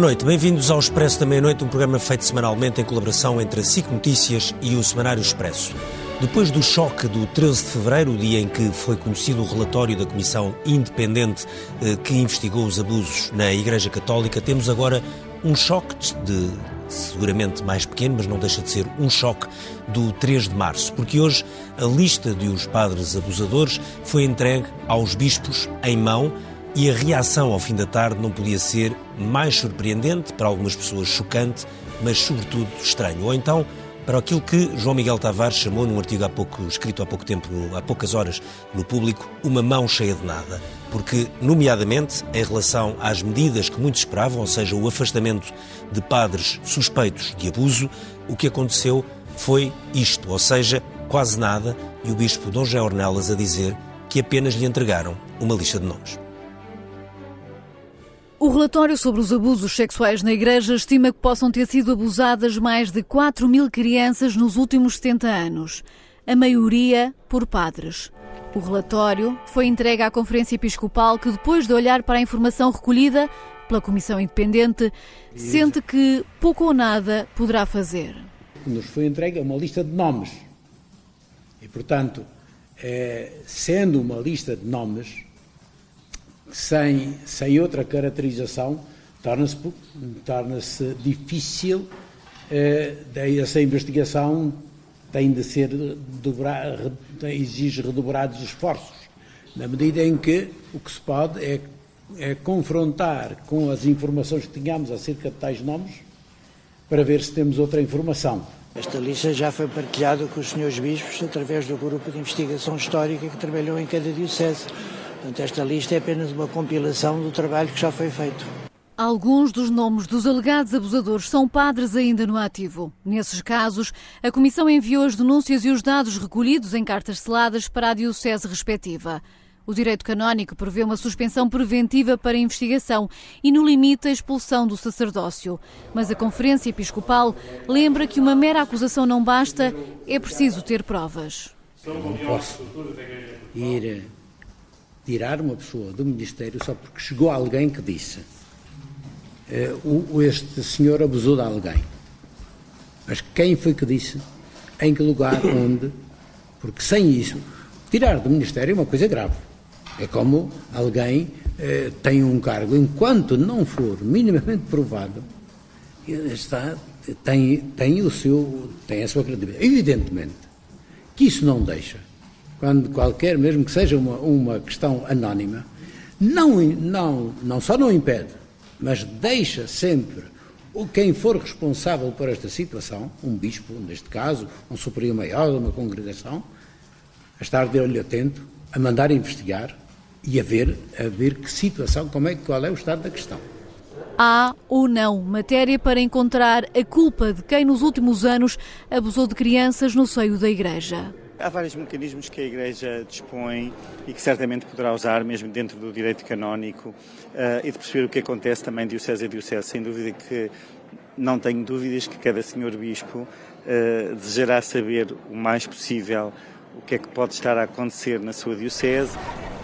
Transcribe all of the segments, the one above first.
Boa noite, bem-vindos ao Expresso da Meia-Noite, um programa feito semanalmente em colaboração entre a SIC Notícias e o Semanário Expresso. Depois do choque do 13 de fevereiro, o dia em que foi conhecido o relatório da Comissão Independente eh, que investigou os abusos na Igreja Católica, temos agora um choque de seguramente mais pequeno, mas não deixa de ser um choque do 3 de março, porque hoje a lista de os padres abusadores foi entregue aos bispos em mão e a reação ao fim da tarde não podia ser mais surpreendente, para algumas pessoas chocante, mas sobretudo estranho. Ou então, para aquilo que João Miguel Tavares chamou num artigo há pouco, escrito há pouco tempo, há poucas horas, no público, uma mão cheia de nada. Porque, nomeadamente, em relação às medidas que muitos esperavam, ou seja, o afastamento de padres suspeitos de abuso, o que aconteceu foi isto, ou seja, quase nada, e o bispo Dom José Ornelas a dizer que apenas lhe entregaram uma lista de nomes. O relatório sobre os abusos sexuais na Igreja estima que possam ter sido abusadas mais de 4 mil crianças nos últimos 70 anos, a maioria por padres. O relatório foi entregue à Conferência Episcopal, que, depois de olhar para a informação recolhida pela Comissão Independente, sente que pouco ou nada poderá fazer. Nos foi entregue uma lista de nomes. E, portanto, é, sendo uma lista de nomes, sem, sem outra caracterização, torna-se torna difícil, eh, essa investigação tem de ser, exige redobrados esforços, na medida em que o que se pode é, é confrontar com as informações que tínhamos acerca de tais nomes, para ver se temos outra informação. Esta lista já foi partilhada com os senhores bispos através do grupo de investigação histórica que trabalhou em cada diocese. Portanto, esta lista é apenas uma compilação do trabalho que já foi feito. Alguns dos nomes dos alegados abusadores são padres ainda no ativo. Nesses casos, a Comissão enviou as denúncias e os dados recolhidos em cartas seladas para a diocese respectiva. O direito canónico prevê uma suspensão preventiva para a investigação e, no limite, a expulsão do sacerdócio. Mas a Conferência Episcopal lembra que uma mera acusação não basta, é preciso ter provas. Não posso ir tirar uma pessoa do Ministério só porque chegou alguém que disse uh, este senhor abusou de alguém. Mas quem foi que disse? Em que lugar? Onde? Porque sem isso, tirar do Ministério é uma coisa grave. É como alguém uh, tem um cargo, enquanto não for minimamente provado, está, tem, tem, o seu, tem a sua credibilidade. Evidentemente que isso não deixa quando qualquer, mesmo que seja uma, uma questão anónima, não, não, não só não impede, mas deixa sempre quem for responsável por esta situação, um bispo, neste caso, um superior maior de uma congregação, a estar de olho atento, a mandar investigar e a ver, a ver que situação, como é, qual é o estado da questão. Há ou não matéria para encontrar a culpa de quem nos últimos anos abusou de crianças no seio da Igreja. Há vários mecanismos que a Igreja dispõe e que certamente poderá usar, mesmo dentro do direito canónico, uh, e de perceber o que acontece também diocese a diocese. Sem dúvida que não tenho dúvidas que cada senhor bispo uh, desejará saber o mais possível o que é que pode estar a acontecer na sua diocese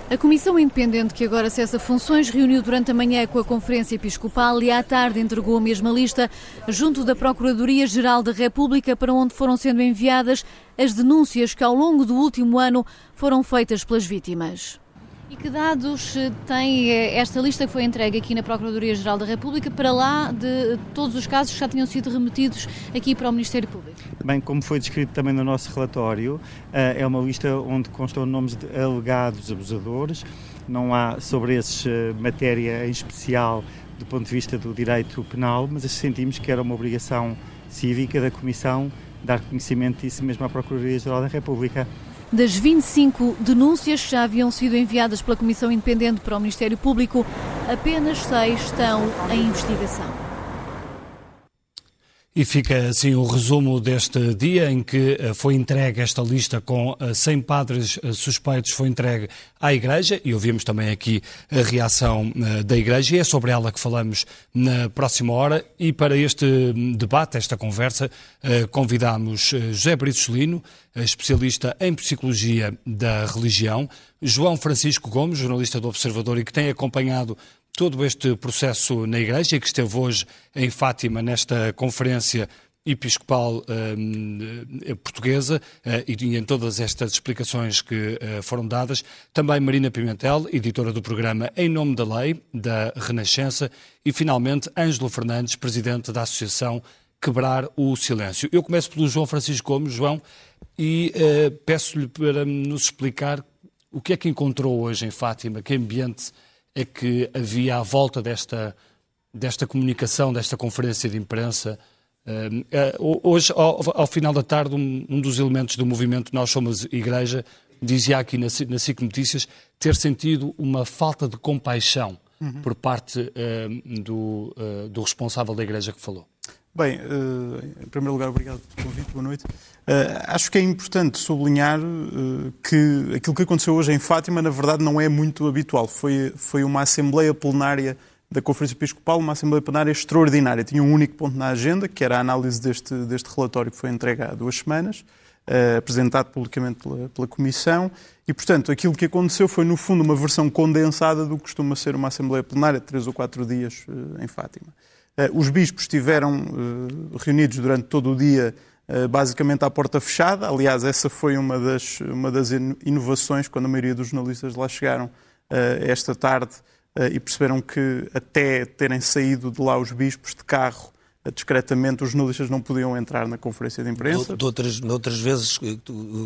a Comissão Independente, que agora cessa funções, reuniu durante a manhã com a Conferência Episcopal e à tarde entregou a mesma lista junto da Procuradoria-Geral da República, para onde foram sendo enviadas as denúncias que ao longo do último ano foram feitas pelas vítimas. E que dados eh, tem eh, esta lista que foi entregue aqui na Procuradoria-Geral da República para lá de todos os casos que já tinham sido remetidos aqui para o Ministério Público? Bem, como foi descrito também no nosso relatório, eh, é uma lista onde constam nomes de alegados abusadores, não há sobre esses matéria em especial do ponto de vista do direito penal, mas sentimos que era uma obrigação cívica da Comissão dar conhecimento disso mesmo à Procuradoria-Geral da República. Das 25 denúncias que já haviam sido enviadas pela Comissão Independente para o Ministério Público, apenas seis estão em investigação. E fica assim o resumo deste dia em que eh, foi entregue esta lista com 100 eh, padres eh, suspeitos, foi entregue à Igreja e ouvimos também aqui a reação da Igreja e é sobre ela que falamos na próxima hora. E para este hum, debate, esta conversa, convidamos José Brito Celino, especialista em Psicologia da Religião, João Francisco Gomes, jornalista do Observador e que tem acompanhado todo este processo na Igreja, que esteve hoje em Fátima nesta conferência episcopal uh, portuguesa uh, e em todas estas explicações que uh, foram dadas. Também Marina Pimentel, editora do programa Em Nome da Lei, da Renascença. E, finalmente, Ângelo Fernandes, presidente da Associação Quebrar o Silêncio. Eu começo pelo João Francisco Gomes, João, e peço-lhe para nos explicar o que é que encontrou hoje em Fátima, que ambiente é que havia à volta desta, desta comunicação, desta conferência de imprensa. Uh, hoje, ao, ao, final da tarde, um, um, dos elementos do movimento Nós Somos Igreja dizia aqui na, na SIC Notícias ter sentido uma falta de compaixão uhum. por parte uh, do, uh, do responsável da Igreja que falou. Bem, uh, em primeiro lugar, obrigado pelo convite, boa noite. Uh, acho que é importante sublinhar uh, que aquilo que aconteceu hoje em Fátima, na verdade, não é muito habitual. Foi, foi uma Assembleia Plenária da Conferência Episcopal, uma Assembleia Plenária extraordinária. Tinha um único ponto na agenda, que era a análise deste, deste relatório que foi entregue há duas semanas, apresentado publicamente pela, pela Comissão. E, portanto, aquilo que aconteceu foi, no fundo, uma versão condensada do que costuma ser uma Assembleia Plenária de três ou quatro dias em Fátima. Eh, os bispos estiveram eh, reunidos durante todo o dia, eh, basicamente à porta fechada. Aliás, essa foi uma das, uma das inovações quando a maioria dos jornalistas lá chegaram esta tarde e perceberam que, até terem saído de lá os bispos de carro, discretamente os jornalistas não podiam entrar na conferência de imprensa. De, outras, outras vezes,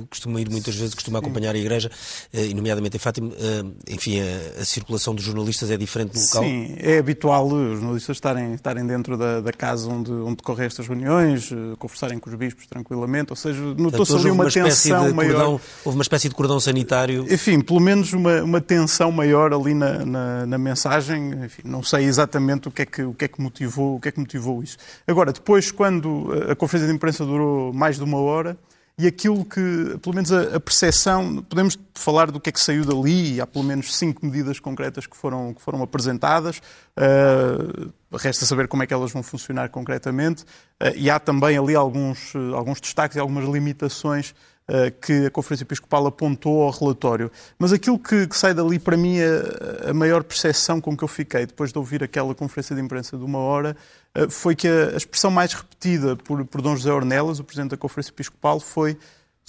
costumo ir muitas vezes, costumo acompanhar a Igreja, eh, e nomeadamente em Fátima, eh, enfim, a, a, circulação dos jornalistas é diferente no local? Sim, é habitual os jornalistas estarem, estarem dentro da, da casa onde, onde decorrem estas reuniões, eh, conversarem com os bispos tranquilamente, ou seja, notou-se ali uma, uma tensão maior. Cordão, houve uma espécie de cordão sanitário. Enfim, pelo menos uma, uma tensão maior ali na, na, na mensagem, enfim, não sei exatamente o que, é que, o, que é que motivou, o que é que motivou isso. Agora, depois, quando a conferência de imprensa durou mais de uma hora, e aquilo que, pelo menos a, a percepção, podemos falar do que é que saiu dali, há pelo menos cinco medidas concretas que foram, que foram apresentadas, uh, resta saber como é que elas vão funcionar concretamente, uh, e há também ali alguns, uh, alguns destaques e algumas limitações eh, que a Conferência Episcopal apontou ao relatório. Mas aquilo que, que sai dali, para mim, a, a maior percepção com que eu fiquei depois de ouvir aquela conferência de imprensa de uma hora foi que a, a expressão mais repetida por, por Dom José Ornelas, o Presidente da Conferência Episcopal, foi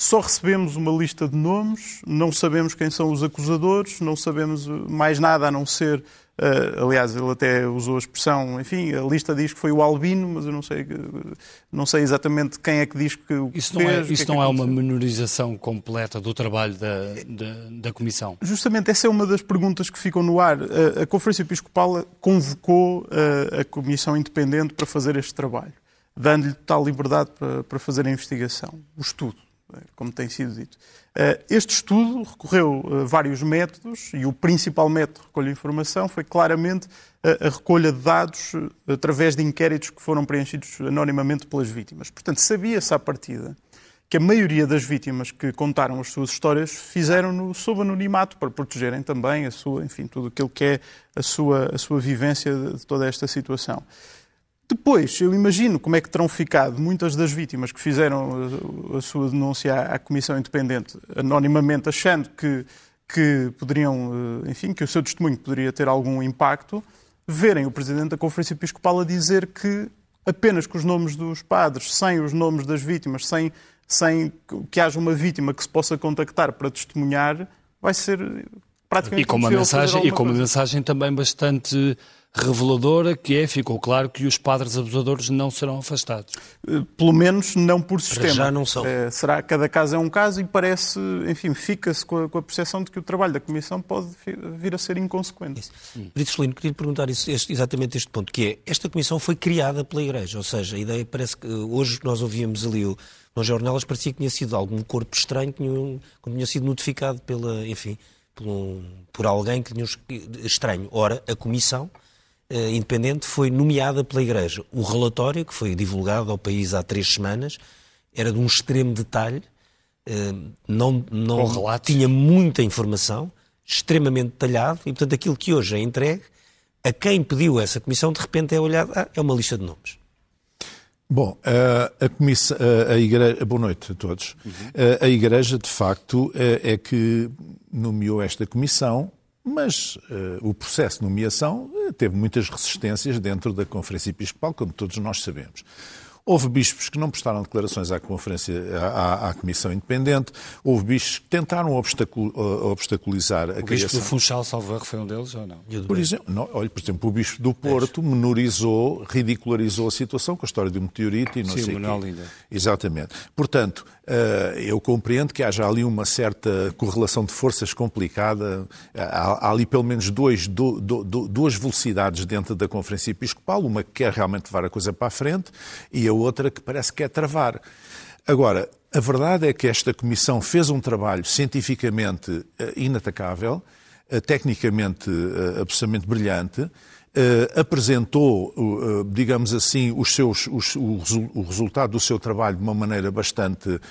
só recebemos uma lista de nomes, não sabemos quem são os acusadores, não sabemos mais nada a não ser Uh, aliás, ele até usou a expressão, enfim, a lista diz que foi o Albino, mas eu não sei, não sei exatamente quem é que diz que o Isso não é, isso que é, não é uma menorização completa do trabalho da, da, da, Comissão? Justamente essa é uma das perguntas que ficam no ar. A, a Conferência Episcopal convocou a, a, Comissão Independente para fazer este trabalho, dando-lhe total liberdade para, para fazer a investigação, o estudo como tem sido dito. Eh, este estudo recorreu a vários métodos e o principal método de recolha de informação foi claramente a recolha de dados eh, através de inquéritos que foram preenchidos anonimamente pelas vítimas. Portanto, sabia-se à partida que a maioria das vítimas que contaram as suas histórias fizeram-no sob anonimato para protegerem também a sua, enfim, tudo aquilo que é a sua, a sua vivência de toda esta situação. Depois, eu imagino como é que terão ficado muitas das vítimas que fizeram a, sua denúncia à, Comissão Independente, anonimamente achando que, que poderiam, eh, enfim, que o seu testemunho poderia ter algum impacto, verem o Presidente da Conferência Episcopal a dizer que apenas com os nomes dos padres, sem os nomes das vítimas, sem, sem que haja uma vítima que se possa contactar para testemunhar, vai ser praticamente e com uma mensagem E com uma mensagem também bastante reveladora, que é, ficou claro que os padres abusadores não serão afastados. Eh, pelo menos não por sistema. Para já não são. É, será que cada caso é um caso e parece, enfim, fica-se com, com, a percepção de que o trabalho da Comissão pode vir a ser inconsequente. Brito Celino, queria perguntar isso, este, exatamente este ponto, que é, esta Comissão foi criada pela Igreja, ou seja, a ideia parece que hoje nós ouvíamos ali o Dom Jornelas, parecia que tinha sido algum corpo estranho, que tinha, quando tinha sido notificado pela, enfim, por, um, por alguém que tinha estranho. Ora, a Comissão independente foi nomeada pela Igreja. O relatório, que foi divulgado ao país há três semanas, era de um extremo detalhe, não, não tinha muita informação, extremamente detalhado, e portanto aquilo que hoje é entregue, a quem pediu essa comissão, de repente é olhado, ah, é uma lista de nomes. Bom, a, comissão, a igreja, boa noite a todos. Uhum. A igreja, de facto, é, é que nomeou esta comissão, mas uh, o processo de nomeação teve muitas resistências dentro da Conferência Episcopal, como todos nós sabemos. Houve bispos que não prestaram declarações à conferência, à, à Comissão Independente, houve bispos que tentaram obstacul, obstaculizar a o criação... O bispo do Funchal Salvador foi um deles ou não? Por exemplo, não, olha, por exemplo, o bispo do Porto menorizou, ridicularizou a situação com a história do meteorito e não Sim, sei o quê. Exatamente. Portanto, eh, eu compreendo que haja ali uma certa correlação de forças complicada. Há, ali pelo menos dois, do, do, duas velocidades dentro da Conferência Episcopal, uma que quer realmente levar a coisa para a frente e a outra que parece que quer travar. Agora, a verdade é que esta Comissão fez um trabalho cientificamente eh, inatacável, eh, tecnicamente absolutamente brilhante, apresentou, digamos assim, os seus, os, o, resultado do seu trabalho de uma maneira bastante,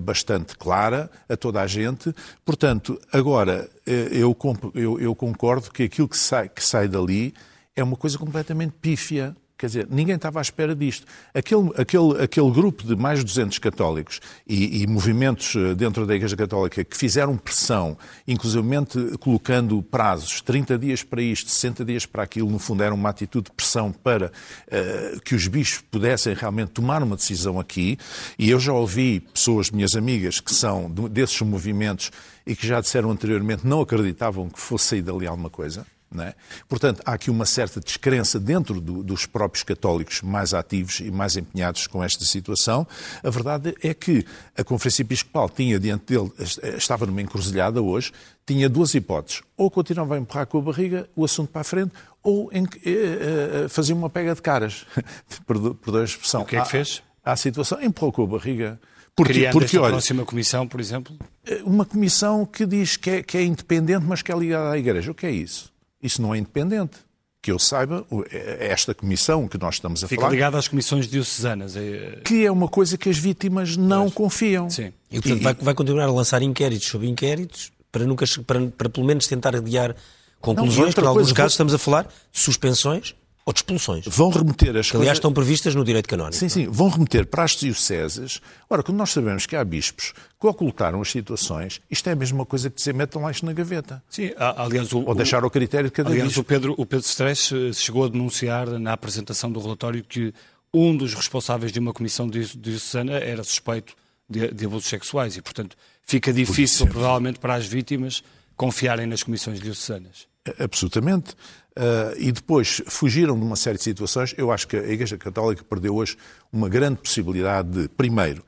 bastante clara a toda a gente. Portanto, agora, eu, eu, eu, concordo que aquilo que sai, que sai dali é uma coisa completamente pífia. Quer dizer, ninguém estava à espera disto. Aquele, aquele, aquele grupo de mais de 200 católicos e, e, movimentos eh, dentro da Igreja Católica que fizeram pressão, inclusivamente colocando prazos, 30 dias para isto, 60 dias para aquilo, no fundo era uma atitude de pressão para uh, que os bispos pudessem realmente tomar uma decisão aqui. E eu já ouvi pessoas, minhas amigas, que são desses movimentos e que já disseram anteriormente não acreditavam que fosse sair dali alguma coisa. É? Portanto, há aqui uma certa descrença dentro do, dos próprios católicos mais ativos e mais empenhados com esta situação. A verdade é que a Conferência Episcopal tinha diante dele, estava numa encruzilhada hoje, tinha duas hipóteses. Ou continuava a empurrar com a barriga o assunto para a frente, ou em, eh, eh, fazia uma pega de caras. Perdão a expressão. O que é que fez? À, à situação, empurrou com a barriga. Porque, Criando porque, olha, próxima comissão, por exemplo? Eh, uma comissão que diz que é, que é independente, mas que é ligada à Igreja. O que é isso? Isso não é independente. Que eu saiba, é, é esta comissão que nós estamos a Fica falar. Fica ligada às comissões diocesanas. É... Que é uma coisa que as vítimas não pois. confiam. Sim. E, portanto, e, vai, vai, continuar a lançar inquéritos sobre inquéritos para, nunca, para, para pelo menos tentar adiar conclusões, que em alguns casos estamos a falar de suspensões ou de expulsões. Vão remeter as que, aliás, estão previstas no direito canónico. Sim, sim, vão remeter para as dioceses. Ora, quando nós sabemos que há bispos que ocultaram as situações, isto é a mesma coisa que dizer metam lá isto na gaveta. Sim, aliás... O, ou deixar ao critério de cada aliás, bispo. o Pedro, o Pedro Stress eh, chegou a denunciar na apresentação do relatório que um dos responsáveis de uma comissão diocesana era suspeito de, de abusos sexuais e, portanto, fica difícil, provavelmente, para as vítimas confiarem nas comissões diocesanas. Absolutamente. Uh, e depois fugiram de uma série de situações. Eu acho que a Igreja Católica perdeu hoje uma grande possibilidade de, primeiro,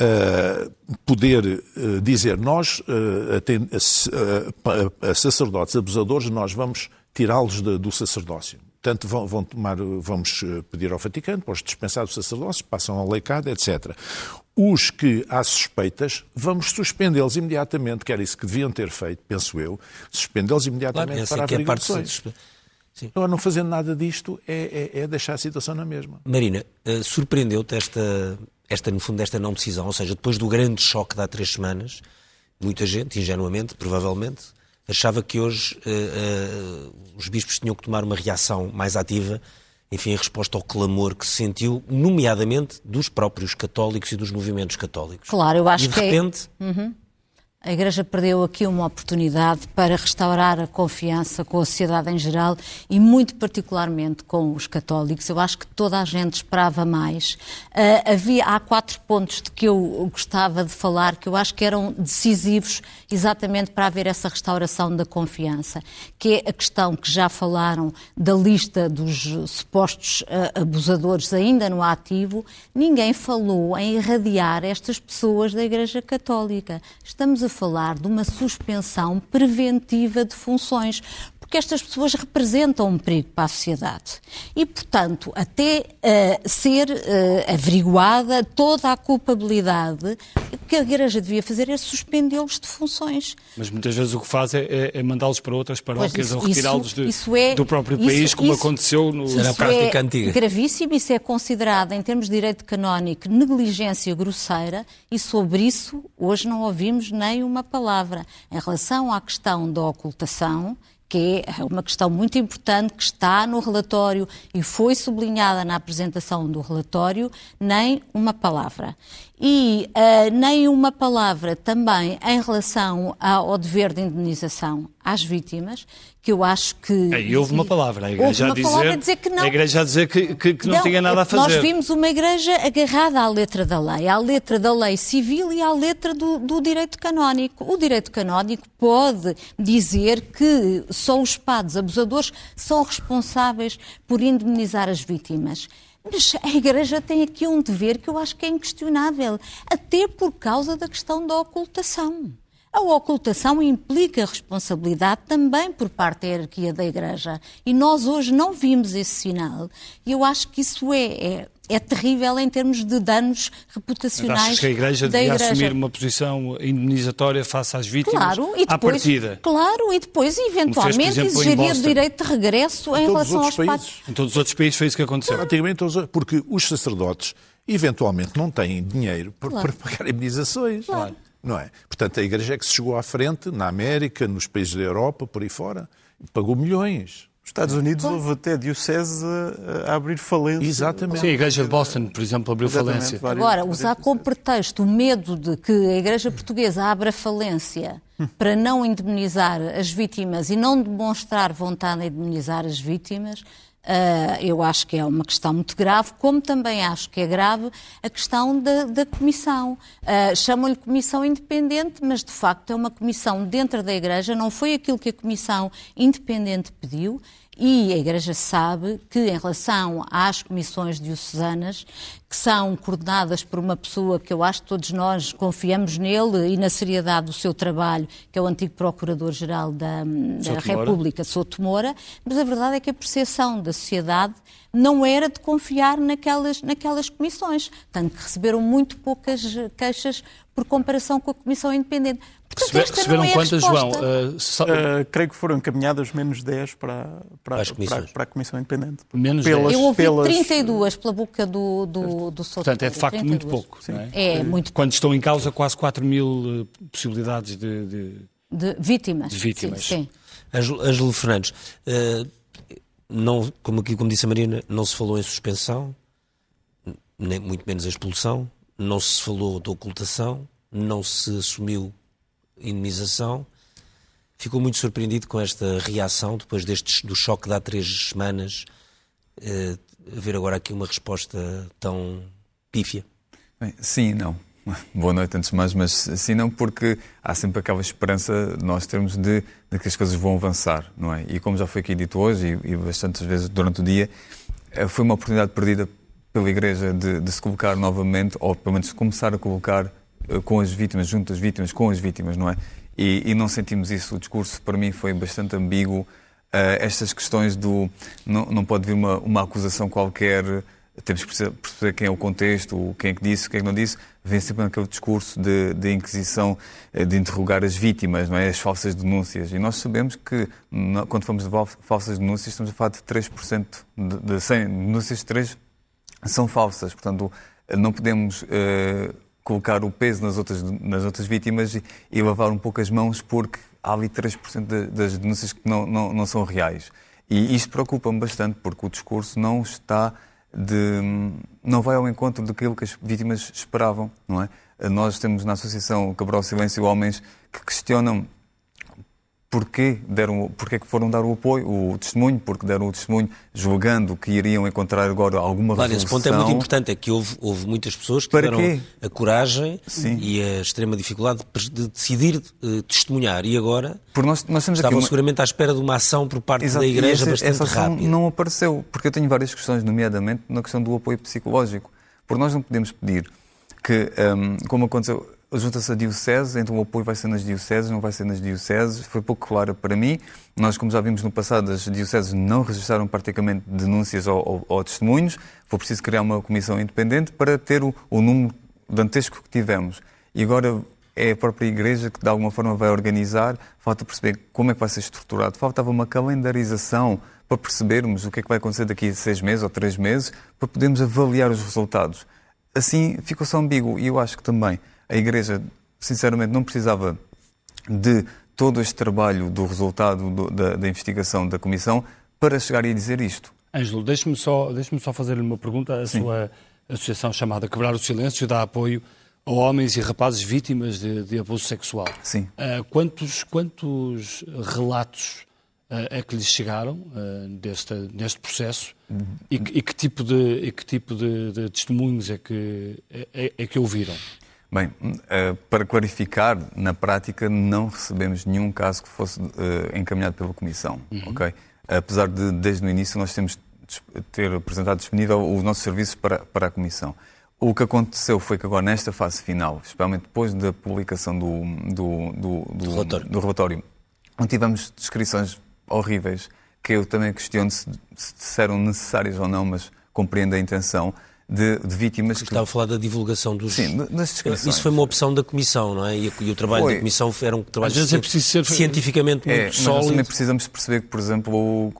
uh, poder uh, dizer nós, a, sacerdotes abusadores, nós vamos tirá-los do sacerdócio. Portanto, vão, vão, tomar, vamos pedir ao Vaticano para os dispensar do sacerdócio, passam ao leicado, etc. Os que há suspeitas, vamos suspendê-los imediatamente, que era isso que deviam ter feito, penso eu, suspendê-los imediatamente claro, para averiguações. É Sim. Agora, não fazendo nada disto é, é, é, deixar a situação na mesma. Marina, uh, surpreendeu-te esta, esta, no fundo, esta não decisão? Ou seja, depois do grande choque de há três semanas, muita gente, ingenuamente, provavelmente, achava que hoje uh, uh, os bispos tinham que tomar uma reação mais ativa enfim, em resposta ao clamor que se sentiu, nomeadamente dos próprios católicos e dos movimentos católicos. Claro, eu acho e de que é- repente, é... uhum. A Igreja perdeu aqui uma oportunidade para restaurar a confiança com a sociedade em geral e, muito particularmente, com os católicos. Eu acho que toda a gente esperava mais. Uh, havia, há quatro pontos de que eu gostava de falar que eu acho que eram decisivos exatamente para haver essa restauração da confiança, que é a questão que já falaram da lista dos supostos uh, abusadores ainda no ativo. Ninguém falou em irradiar estas pessoas da Igreja Católica. Estamos a falar de uma suspensão preventiva de funções porque estas pessoas representam um perigo para a sociedade. E, portanto, até uh, ser uh, averiguada toda a culpabilidade, o que a Igreja devia fazer é suspendê-los de funções. Mas muitas vezes o que faz é, é, é mandá-los para outras paróquias ou retirá-los é, do próprio país, isso, como isso, aconteceu no isso prática é antiga. gravíssimo, isso é considerado, em termos de direito canónico, negligência grosseira e sobre isso hoje não ouvimos nem uma palavra. Em relação à questão da ocultação, que é uma questão muito importante que está no relatório e foi sublinhada na apresentação do relatório, nem uma palavra. E uh, nem uma palavra também em relação ao dever de indenização às vítimas, que eu acho que. E houve uma palavra, a igreja a dizer, a dizer que não. A igreja a dizer que, que, que não, não, tinha nada a fazer. Nós vimos uma igreja agarrada à letra da lei, à letra da lei civil e à letra do, do direito canónico. O direito canónico pode dizer que só os padres abusadores são responsáveis por indemnizar as vítimas. Mas a Igreja tem aqui um dever que eu acho que é inquestionável, até por causa da questão da ocultação. A ocultação implica responsabilidade também por parte da hierarquia da Igreja. E nós hoje não vimos esse sinal. E eu acho que isso é, é é terrível em termos de danos reputacionais. Achas que a Igreja devia igreja. assumir uma posição indemnizatória face às vítimas claro, e depois, à partida? Claro, e depois, eventualmente, fez, exemplo, exigiria o direito de regresso em, em relação aos países. Em todos os outros países foi isso que aconteceu. Claro. Antigamente, porque os sacerdotes, eventualmente, não têm dinheiro para, claro. para pagar indemnizações. Claro. Não é? Portanto, a Igreja é que se chegou à frente, na América, nos países da Europa, por aí fora, pagou milhões. Estados Unidos claro. houve até diocese a, abrir falência. Exatamente. Sim, a Igreja de Boston, por exemplo, abriu Exatamente, falência. Agora, usar como pretexto o medo de que a Igreja Portuguesa abra falência para não indemnizar as vítimas e não demonstrar vontade em indemnizar as vítimas, eu acho que é uma questão muito grave, como também acho que é grave a questão da, da comissão. Uh, Chamam-lhe comissão independente, mas de facto é uma comissão dentro da Igreja, não foi aquilo que a comissão independente pediu. E a Igreja sabe que, em relação às comissões diocesanas, que são coordenadas por uma pessoa que eu acho que todos nós confiamos nele e na seriedade do seu trabalho, que é o antigo Procurador-Geral da, da República, Souto Moura, mas a verdade é que a percepção da sociedade não era de confiar naquelas, naquelas comissões, tanto que receberam muito poucas queixas por comparação com a Comissão Independente. Portanto, receberam é quantas, João? Uh, só... uh, creio que foram encaminhadas menos 10 para, para, para, para a Comissão Independente. Menos pelas, 10? Eu ouvi pelas... 32 pela boca do, do, do Souto. Portanto, é de facto 32. muito pouco. É? é? muito Quando estão em causa quase 4 mil eh, possibilidades de, de... de vítimas. De vítimas. Sim, sim. Ângelo Fernandes, uh, não, como aqui como disse a Marina, não se falou em suspensão, nem muito menos a expulsão, não se falou de ocultação, não se assumiu indenização. Ficou muito surpreendido com esta reação, depois deste, do choque de há três semanas, eh, ver agora aqui uma resposta tão pífia. Bem, sim e não. Boa noite, antes de mais, mas sim não, porque há sempre aquela esperança nós termos de, de, que as coisas vão avançar, não é? E como já foi aqui dito hoje e, e bastantes vezes durante o dia, eh, foi uma oportunidade perdida pela Igreja de, de se colocar novamente, ou pelo menos começar a colocar com as vítimas, junto às vítimas, com as vítimas, não é? E, e não sentimos isso. O discurso, para mim, foi bastante ambíguo. Uh, estas questões do. Não, não pode vir uma, uma acusação qualquer, temos que perceber quem é o contexto, quem é que disse, quem é que não disse. Vem sempre naquele discurso de, de inquisição, eh, de interrogar as vítimas, não é? as falsas denúncias. E nós sabemos que, quando falamos de falsas denúncias, estamos a falar de 3%, de, de 100 denúncias, 3 são falsas. Portanto, não podemos. Uh, colocar o peso nas outras, nas outras vítimas e, e lavar um pouco as mãos porque há ali 3% de, das denúncias que não, não, não são reais. E isto preocupa-me bastante porque o discurso não está de, não vai ao encontro daquilo que as vítimas esperavam, não é? Nós temos na Associação Cabral Silêncio homens que questionam porquê, deram, porquê que foram dar o apoio, o testemunho, porque deram o testemunho julgando que iriam encontrar agora alguma claro, resolução. Esse ponto é muito importante, é que houve, houve muitas pessoas que Para tiveram quê? a coragem Sim. e a extrema dificuldade de decidir uh, testemunhar e agora nós, nós estavam uma... seguramente à espera de uma ação por parte Exato. da Igreja essa, bastante essa ação rápida. não apareceu, porque eu tenho várias questões, nomeadamente na questão do apoio psicológico, porque nós não podemos pedir que, um, como aconteceu junta-se a diocese, então o apoio vai ser nas dioceses, não vai ser nas dioceses. Foi pouco claro para mim. Nós, como já vimos no passado, as dioceses não registraram praticamente denúncias ou, ou, ou testemunhos. Foi preciso criar uma comissão independente para ter o, o número dantesco que tivemos. E agora é a própria Igreja que de alguma forma vai organizar, falta perceber como é que vai ser estruturado, faltava uma calendarização para percebermos o que é que vai acontecer daqui a seis meses ou três meses, para podermos avaliar os resultados. Assim ficou-se ambíguo e eu acho que também a Igreja, sinceramente, não precisava de todo este trabalho do resultado do, da, da, investigação da Comissão para chegar e dizer isto. Ângelo, deixe-me só, deixe só fazer-lhe uma pergunta. A Sim. sua associação chamada Quebrar o Silêncio dá apoio a homens e rapazes vítimas de, de abuso sexual. Sim. Uh, quantos, quantos relatos uh, é que lhes chegaram uh, deste, deste processo uhum. e, e, que tipo de, e que tipo de, de testemunhos é que, é, é que ouviram? Bem, para clarificar, na prática não recebemos nenhum caso que fosse encaminhado pela Comissão, uhum. ok? Apesar de, desde o início, nós temos ter apresentado disponível os nossos serviços para, para a Comissão. O que aconteceu foi que agora, nesta fase final, especialmente depois da publicação do, do, do, do, relatório. do relatório, tivemos descrições horríveis que eu também questiono se, se eram necessárias ou não, mas compreendo a intenção de, de vítimas. Que... Estava a falar da divulgação dos. Sim, descrições. Isso foi uma opção da Comissão, não é? E, e o trabalho foi. da Comissão era um trabalho Às é preciso ser... cientificamente é, muito mas sólido. Nós também precisamos perceber que, por exemplo,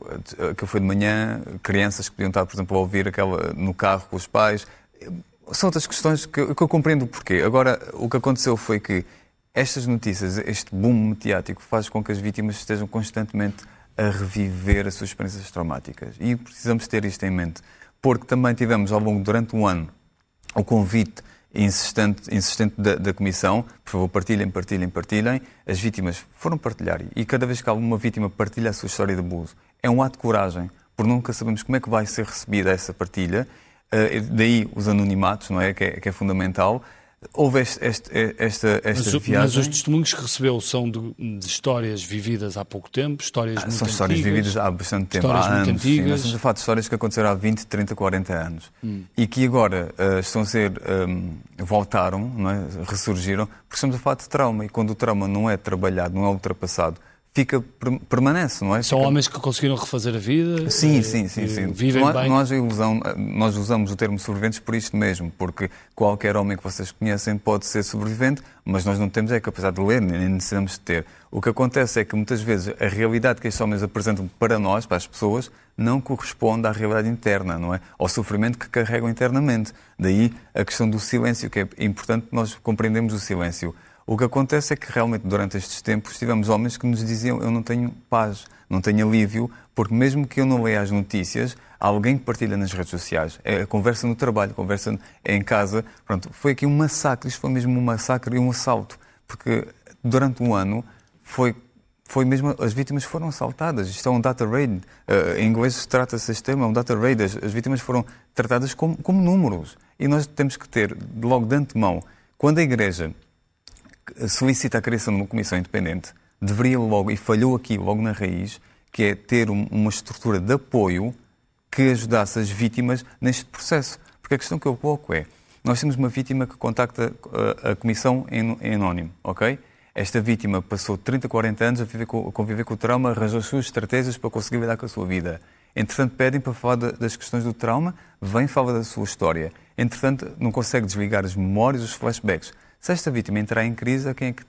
que foi de manhã, crianças que podiam estar, por exemplo, a ouvir aquela no carro com os pais. São outras questões que, que eu compreendo o porquê. Agora, o que aconteceu foi que estas notícias, este boom mediático, faz com que as vítimas estejam constantemente a reviver as suas experiências traumáticas. E precisamos ter isto em mente porque também tivemos ao longo, durante um ano, o convite insistente, insistente da, da, Comissão, por favor, partilhem, partilhem, partilhem. As vítimas foram partilhar e cada vez que alguma vítima partilha a sua história de abuso, é um ato de coragem, porque nunca sabemos como é que vai ser recebida essa partilha. Uh, daí os anonimatos, não é? Que, é? que é fundamental. Houve este, este, esta, esta mas, viagem. Mas os testemunhos que recebeu são de, de histórias vividas há pouco tempo, histórias ah, muito São antigas, histórias vividas há bastante tempo, histórias há muito anos. Antigas. Sim, nós estamos a falar de histórias que aconteceram há 20, 30, 40 anos hum. e que agora uh, estão a ser, um, voltaram, é? ressurgiram, porque estamos a falar de trauma e quando o trauma não é trabalhado, não é ultrapassado, fica, permanece, não é? São fica... homens que conseguiram refazer a vida? Sim, sim, sim. sim. Vivem nós, bem? Nós, ilusão, nós usamos o termo sobreviventes por isto mesmo, porque qualquer homem que vocês conhecem pode ser sobrevivente, mas nós não temos é a capacidade de ler, nem necessitamos de ter. O que acontece é que muitas vezes a realidade que estes homens apresentam para nós, para as pessoas, não corresponde à realidade interna, não é? Ao sofrimento que carregam internamente. Daí a questão do silêncio, que é importante nós compreendermos o silêncio. O que acontece é que realmente durante estes tempos tivemos homens que nos diziam eu não tenho paz, não tenho alívio, porque mesmo que eu não leia as notícias, alguém partilha nas redes sociais. É conversa no trabalho, conversa em casa. Pronto, foi aqui um massacre, isto foi mesmo um massacre e um assalto, porque durante um ano foi foi mesmo, as vítimas foram assaltadas. Isto é um data raid. Uh, em inglês trata-se este tema, é um data raid. As, as vítimas foram tratadas como, como números. E nós temos que ter, logo de antemão, quando a Igreja solicita a criação de uma comissão independente, deveria logo, e falhou aqui logo na raiz, que é ter um, uma estrutura de apoio que ajudasse as vítimas neste processo. Porque a questão que eu coloco é, nós temos uma vítima que contacta a, a comissão em, em, anónimo, ok? Esta vítima passou 30, 40 anos a, viver com, a conviver com o trauma, arranjou as suas estratégias para conseguir lidar com a sua vida. Entretanto, pedem para falar das questões do trauma, vem falar da sua história. Entretanto, não consegue desligar as memórias, os flashbacks. Se esta vítima entrar em crise, a quem é que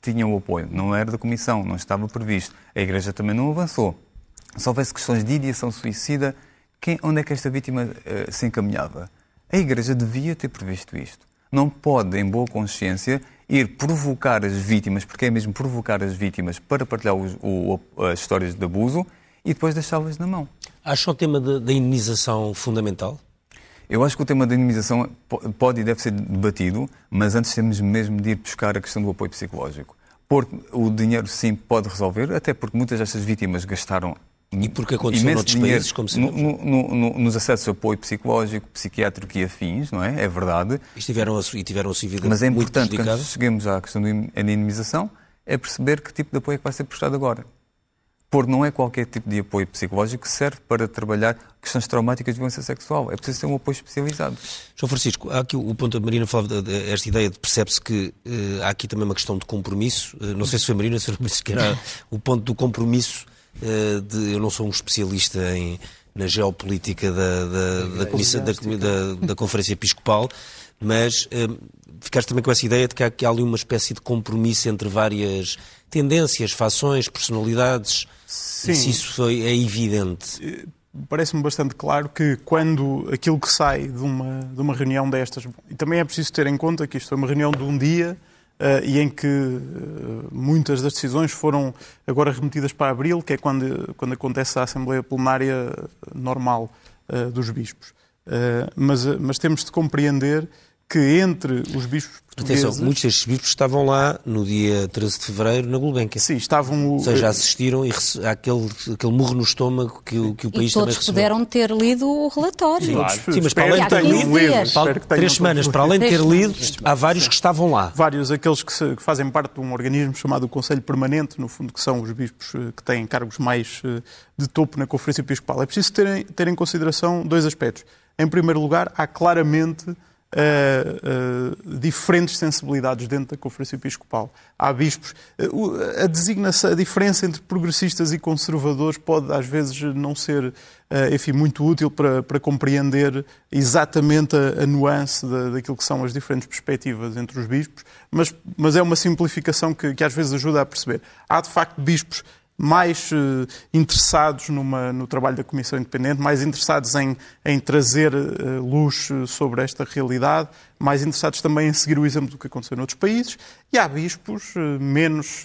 tinha o apoio? Não era da Comissão, não estava previsto. A Igreja também não avançou. Se houvesse questões de ideação suicida, quem, onde é que esta vítima uh, se encaminhava? A Igreja devia ter previsto isto. Não pode, em boa consciência, ir provocar as vítimas, porque é mesmo provocar as vítimas para partilhar os, o, as histórias de abuso e depois deixá-las na mão. Acha o tema da indenização fundamental? Eu acho que o tema da indemnização pode e deve ser debatido, mas antes temos mesmo de ir buscar a questão do apoio psicológico. Porque o dinheiro sim pode resolver, até porque muitas destas vítimas gastaram e porque aconteceu noutros países, como sabemos. No, no, no, nos acessos a apoio psicológico, psiquiátrico e afins, não é? É verdade. E tiveram, e tiveram a sua vida Mas é importante, quando cheguemos à questão da indemnização, é perceber que tipo de apoio é que vai ser prestado agora. Pôr não é qualquer tipo de apoio psicológico que serve para trabalhar questões traumáticas de violência sexual. É preciso ter um apoio especializado. João Francisco, há aqui o ponto, a Marina falava desta ideia de percebe-se que uh, há aqui também uma questão de compromisso. Uh, não sei se foi a Marina, se foi que era o ponto do compromisso. Uh, de, eu não sou um especialista em, na geopolítica da, da, da, da, da, da Conferência Episcopal, mas ficaste também com essa ideia de que há, que há ali uma espécie de compromisso entre várias tendências, fações, personalidades. Sim. Se isso foi, é evidente. Eh, parece-me bastante claro que quando aquilo que sai de uma, de uma reunião destas, e também é preciso ter em conta que isto é uma reunião de um dia uh, e em que uh, muitas das decisões foram agora remetidas para abril, que é quando, quando acontece a Assembleia Plenária normal uh, dos bispos. mas, mas temos de compreender que entre os bispos portugueses... Atenção, muitos destes bispos estavam lá no dia 13 de fevereiro na Gulbenkian. Sim, estavam... Ou seja, assistiram e rece... àquele, aquele murro no estômago que, o, que o país e todos puderam ter lido o relatório. Sim, claro. Sim mas para além de ter lido, três semanas, para além de ter lido, há vários que estavam lá. Vários, aqueles que, se, que, fazem parte de um organismo chamado Conselho Permanente, no fundo, que são os bispos eh, que têm cargos mais eh, de topo na Conferência Episcopal. É preciso ter, ter em consideração dois aspectos. Em primeiro lugar, há claramente Uh, diferentes sensibilidades dentro da Conferência Episcopal. Há bispos. Uh, a designação, a diferença entre progressistas e conservadores pode às vezes não ser, enfim, muito útil para, para compreender exatamente a, a nuance da, daquilo que são as diferentes perspectivas entre os bispos, mas, mas é uma simplificação que, que às vezes ajuda a perceber. Há de facto bispos mais uh, interessados numa, no trabalho da Comissão Independente, mais interessados em, em trazer uh, luz eh, sobre esta realidade, mais interessados também em seguir o exemplo do que aconteceu noutros países, e há bispos menos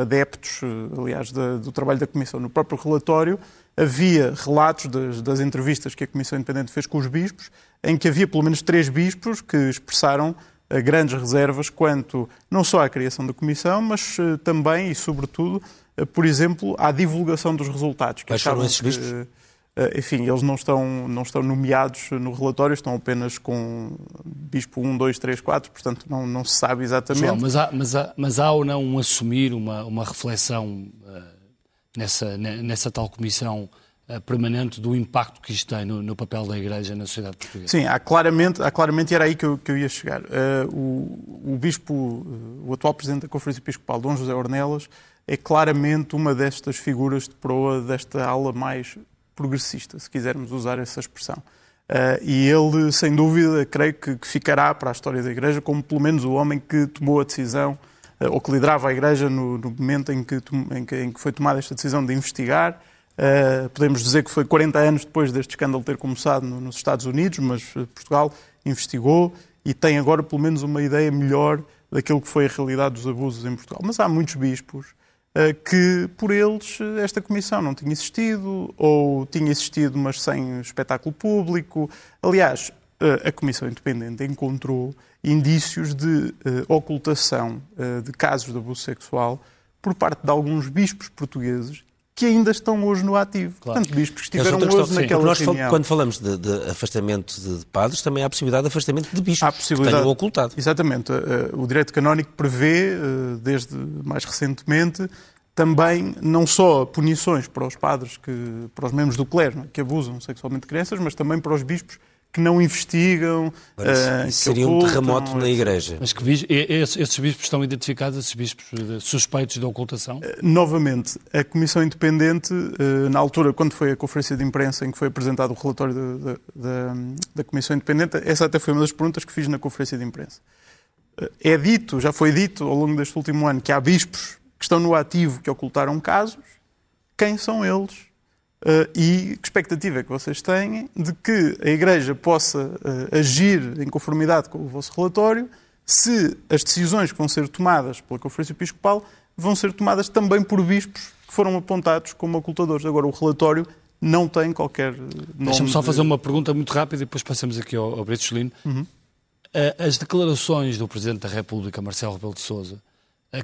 adeptos, aliás, da, do trabalho da Comissão. No próprio relatório havia relatos das, das entrevistas que a Comissão Independente fez com os bispos, em que havia pelo menos três bispos que expressaram grandes reservas quanto não só à criação da Comissão, mas também e sobretudo por exemplo, à divulgação dos resultados. Quais foram esses bispos? Eh, enfim, eles não estão, não estão nomeados no relatório, estão apenas com bispo 1, 2, 3, 4, portanto não, não se sabe exatamente. João, mas, há, mas, há, mas há ou não um assumir, uma, uma reflexão uh, nessa, nessa tal comissão uh, permanente do impacto que isto tem no, no, papel da Igreja na sociedade portuguesa? Sim, há claramente, há claramente era aí que eu, que eu ia chegar. Uh, o, o bispo, o atual presidente da Conferência Episcopal, Dom José Ornelas, é claramente uma destas figuras de proa desta ala mais progressista, se quisermos usar essa expressão. Uh, e ele, sem dúvida, creio que, que, ficará para a história da Igreja como pelo menos o homem que tomou a decisão, uh, ou que liderava a Igreja no, no momento em que, em, que, em que, foi tomada esta decisão de investigar. Uh, podemos dizer que foi 40 anos depois deste escândalo ter começado no, nos Estados Unidos, mas Portugal investigou e tem agora pelo menos uma ideia melhor daquilo que foi a realidade dos abusos em Portugal. Mas há muitos bispos que por eles esta comissão não tinha existido, ou tinha existido, mas sem espetáculo público. Aliás, eh, a Comissão Independente encontrou indícios de eh, ocultação de casos de abuso sexual por parte de alguns bispos portugueses que ainda estão hoje no ativo. Claro. Portanto, bispos que estiveram hoje questão, naquela nós, reunião. Quando falamos de, de afastamento de, padres, também há a possibilidade de afastamento de bispos Há possibilidade, que tenham ocultado. Exatamente. Eh, o direito canónico prevê, eh, desde mais recentemente, também não só punições para os padres, que, para os membros do clero, é, que abusam sexualmente de crianças, mas também para os bispos que não investigam. Uh, seria um terremoto na Igreja. Mas que esses bispos estão identificados, esses bispos suspeitos de ocultação? Uh, novamente, a Comissão Independente, uh, na altura, quando foi a conferência de imprensa em que foi apresentado o relatório da, da, da Comissão Independente, essa até foi uma das perguntas que fiz na conferência de imprensa. É dito, já foi dito ao longo deste último ano, que há bispos que estão no ativo que ocultaram casos. Quem são eles? Uh, e que expectativa é que vocês têm de que a Igreja possa uh, agir em conformidade com o vosso relatório se as decisões que vão ser tomadas pela Conferência Episcopal vão ser tomadas também por bispos que foram apontados como ocultadores. Agora, o relatório não tem qualquer nome. Deixa-me só fazer uma pergunta muito rápida e depois passamos aqui ao, ao Brito. Uhum. Uh, as declarações do Presidente da República, Marcelo Rebelo de Sousa,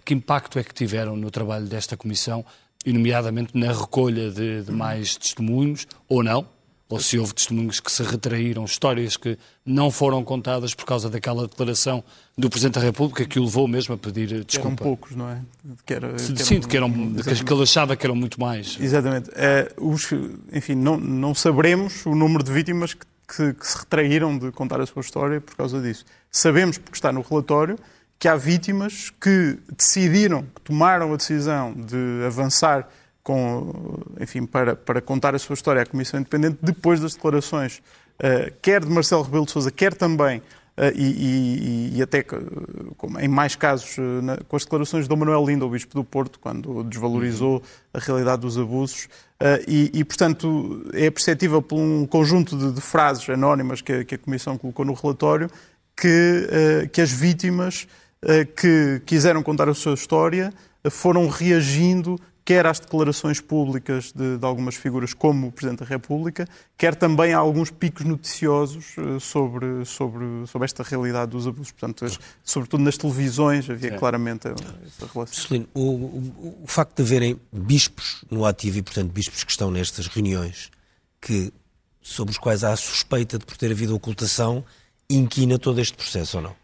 que impacto é que tiveram no trabalho desta Comissão e nomeadamente na recolha de, de mais testemunhos, ou não, ou se houve testemunhos que se retraíram, histórias que não foram contadas por causa daquela declaração do Presidente da República que o levou mesmo a pedir desculpa. Eram poucos, não é? Que era, que Sim, de que, eram, de que ele achava que eram muito mais. Exatamente. É, os, enfim, não, não saberemos o número de vítimas que, que, que se retraíram de contar a sua história por causa disso. Sabemos, porque está no relatório, que há vítimas que decidiram, que tomaram a decisão de avançar com, enfim, para, para contar a sua história à Comissão Independente depois das declarações, uh, quer de Marcelo Rebelo de Sousa, quer também, uh, e, e, e, até como em mais casos, uh, na, com as declarações de Dom Manuel Lindo, o Bispo do Porto, quando desvalorizou a realidade dos abusos. E, e, portanto, é perceptível por um conjunto de, de frases anónimas que a, que a, Comissão colocou no relatório que, que as vítimas que quiseram contar a sua história foram reagindo quer às declarações públicas de, de, algumas figuras como o Presidente da República, quer também a alguns picos noticiosos eh, sobre, sobre, sobre esta realidade dos abusos. Portanto, sobretudo nas televisões havia é. claramente essa relação. Celino, o, o, o, facto de haverem bispos no ativo e, portanto, bispos que estão nestas reuniões, que, sobre os quais há suspeita de por ter havido ocultação, inquina todo este processo ou não?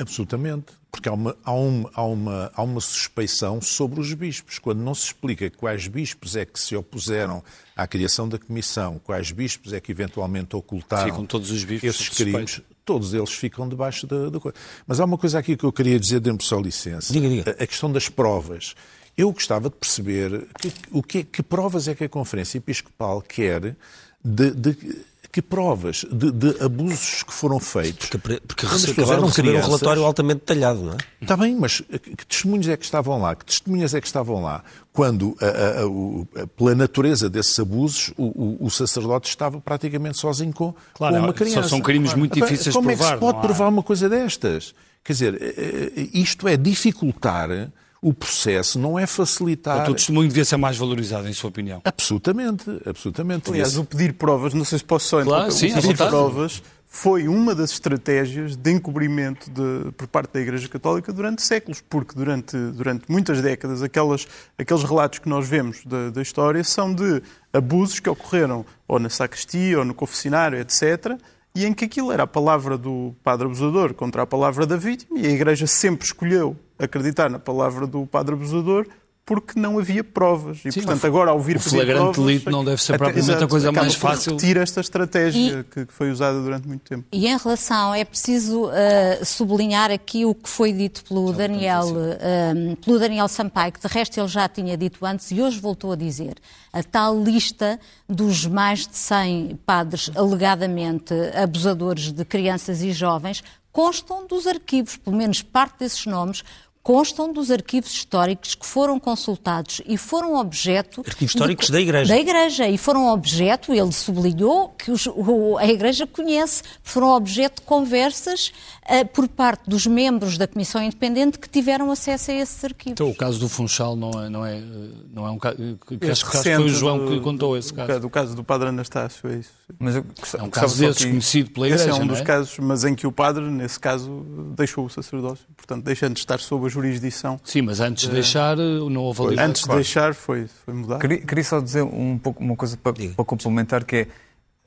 Absolutamente. Porque há uma, há, uma, há, uma, há uma suspeição sobre os bispos. Quando não se explica quais bispos é que se opuseram à criação da comissão, quais bispos é que eventualmente ocultaram ficam todos os bispos esses crimes, todos eles ficam debaixo da, da coisa. Mas há uma coisa aqui que eu queria dizer, dê-me só licença. Diga, diga. A, a, questão das provas. Eu gostava de perceber que, o que, que provas é que a Conferência Episcopal quer de, de que provas de, de, abusos que foram feitos. Porque, porque acabaram de receber um relatório altamente detalhado, não é? Está bem, mas que testemunhos é que estavam lá? Que testemunhas é que estavam lá? Quando, a, a, a, pela natureza desses abusos, o, o, o, sacerdote estava praticamente sozinho com, claro, com uma criança. São crimes muito difíceis Como de provar. Como é que se pode provar uma coisa destas? Quer dizer, eh, eh, isto é dificultar o processo não é facilitar. O testemunho devia ser mais valorizado, em sua opinião? Absolutamente, absolutamente. Aliás, o pedir provas, não sei se posso só claro, sim, o pedir provas foi uma das estratégias de encobrimento de, por parte da Igreja Católica durante séculos, porque durante, durante muitas décadas aquelas, aqueles relatos que nós vemos da, da história são de abusos que ocorreram ou na sacristia ou no confessionário, etc., e em que aquilo era a palavra do padre abusador contra a palavra da vítima, e a Igreja sempre escolheu acreditar na palavra do padre abusador porque não havia provas. E, Sim, portanto, agora, ao vir o flagrante delito não deve ser propriamente a coisa mais fácil. repetir esta estratégia e, que, que, foi usada durante muito tempo. E em relação, é preciso uh, sublinhar aqui o que foi dito pelo Daniel, uh, pelo Daniel Sampaio, que de resto ele já tinha dito antes e hoje voltou a dizer. A tal lista dos mais de 100 padres alegadamente abusadores de crianças e jovens constam dos arquivos, pelo menos parte desses nomes, constam dos arquivos históricos que foram consultados e foram objeto. Arquivos históricos de, da Igreja. Da Igreja. E foram objeto, ele sublinhou, que os, o, a Igreja conhece, foram objeto de conversas uh, por parte dos membros da Comissão Independente que tiveram acesso a esses arquivos. Então, o caso do Funchal não é, não é, não é um caso. Que acho que foi o João do, que contou esse caso. Do caso do Padre Anastácio, é isso. Mas eu, é um caso desses conhecido pela Igreja. Esse é um dos é? casos, mas em que o Padre, nesse caso, deixou o sacerdócio. Portanto, deixando de estar sob jurisdição. Sim, mas antes de deixar, não houve ali. Antes de deixar, foi, foi mudado. Queria, queria, só dizer um pouco, uma coisa para, para complementar, que é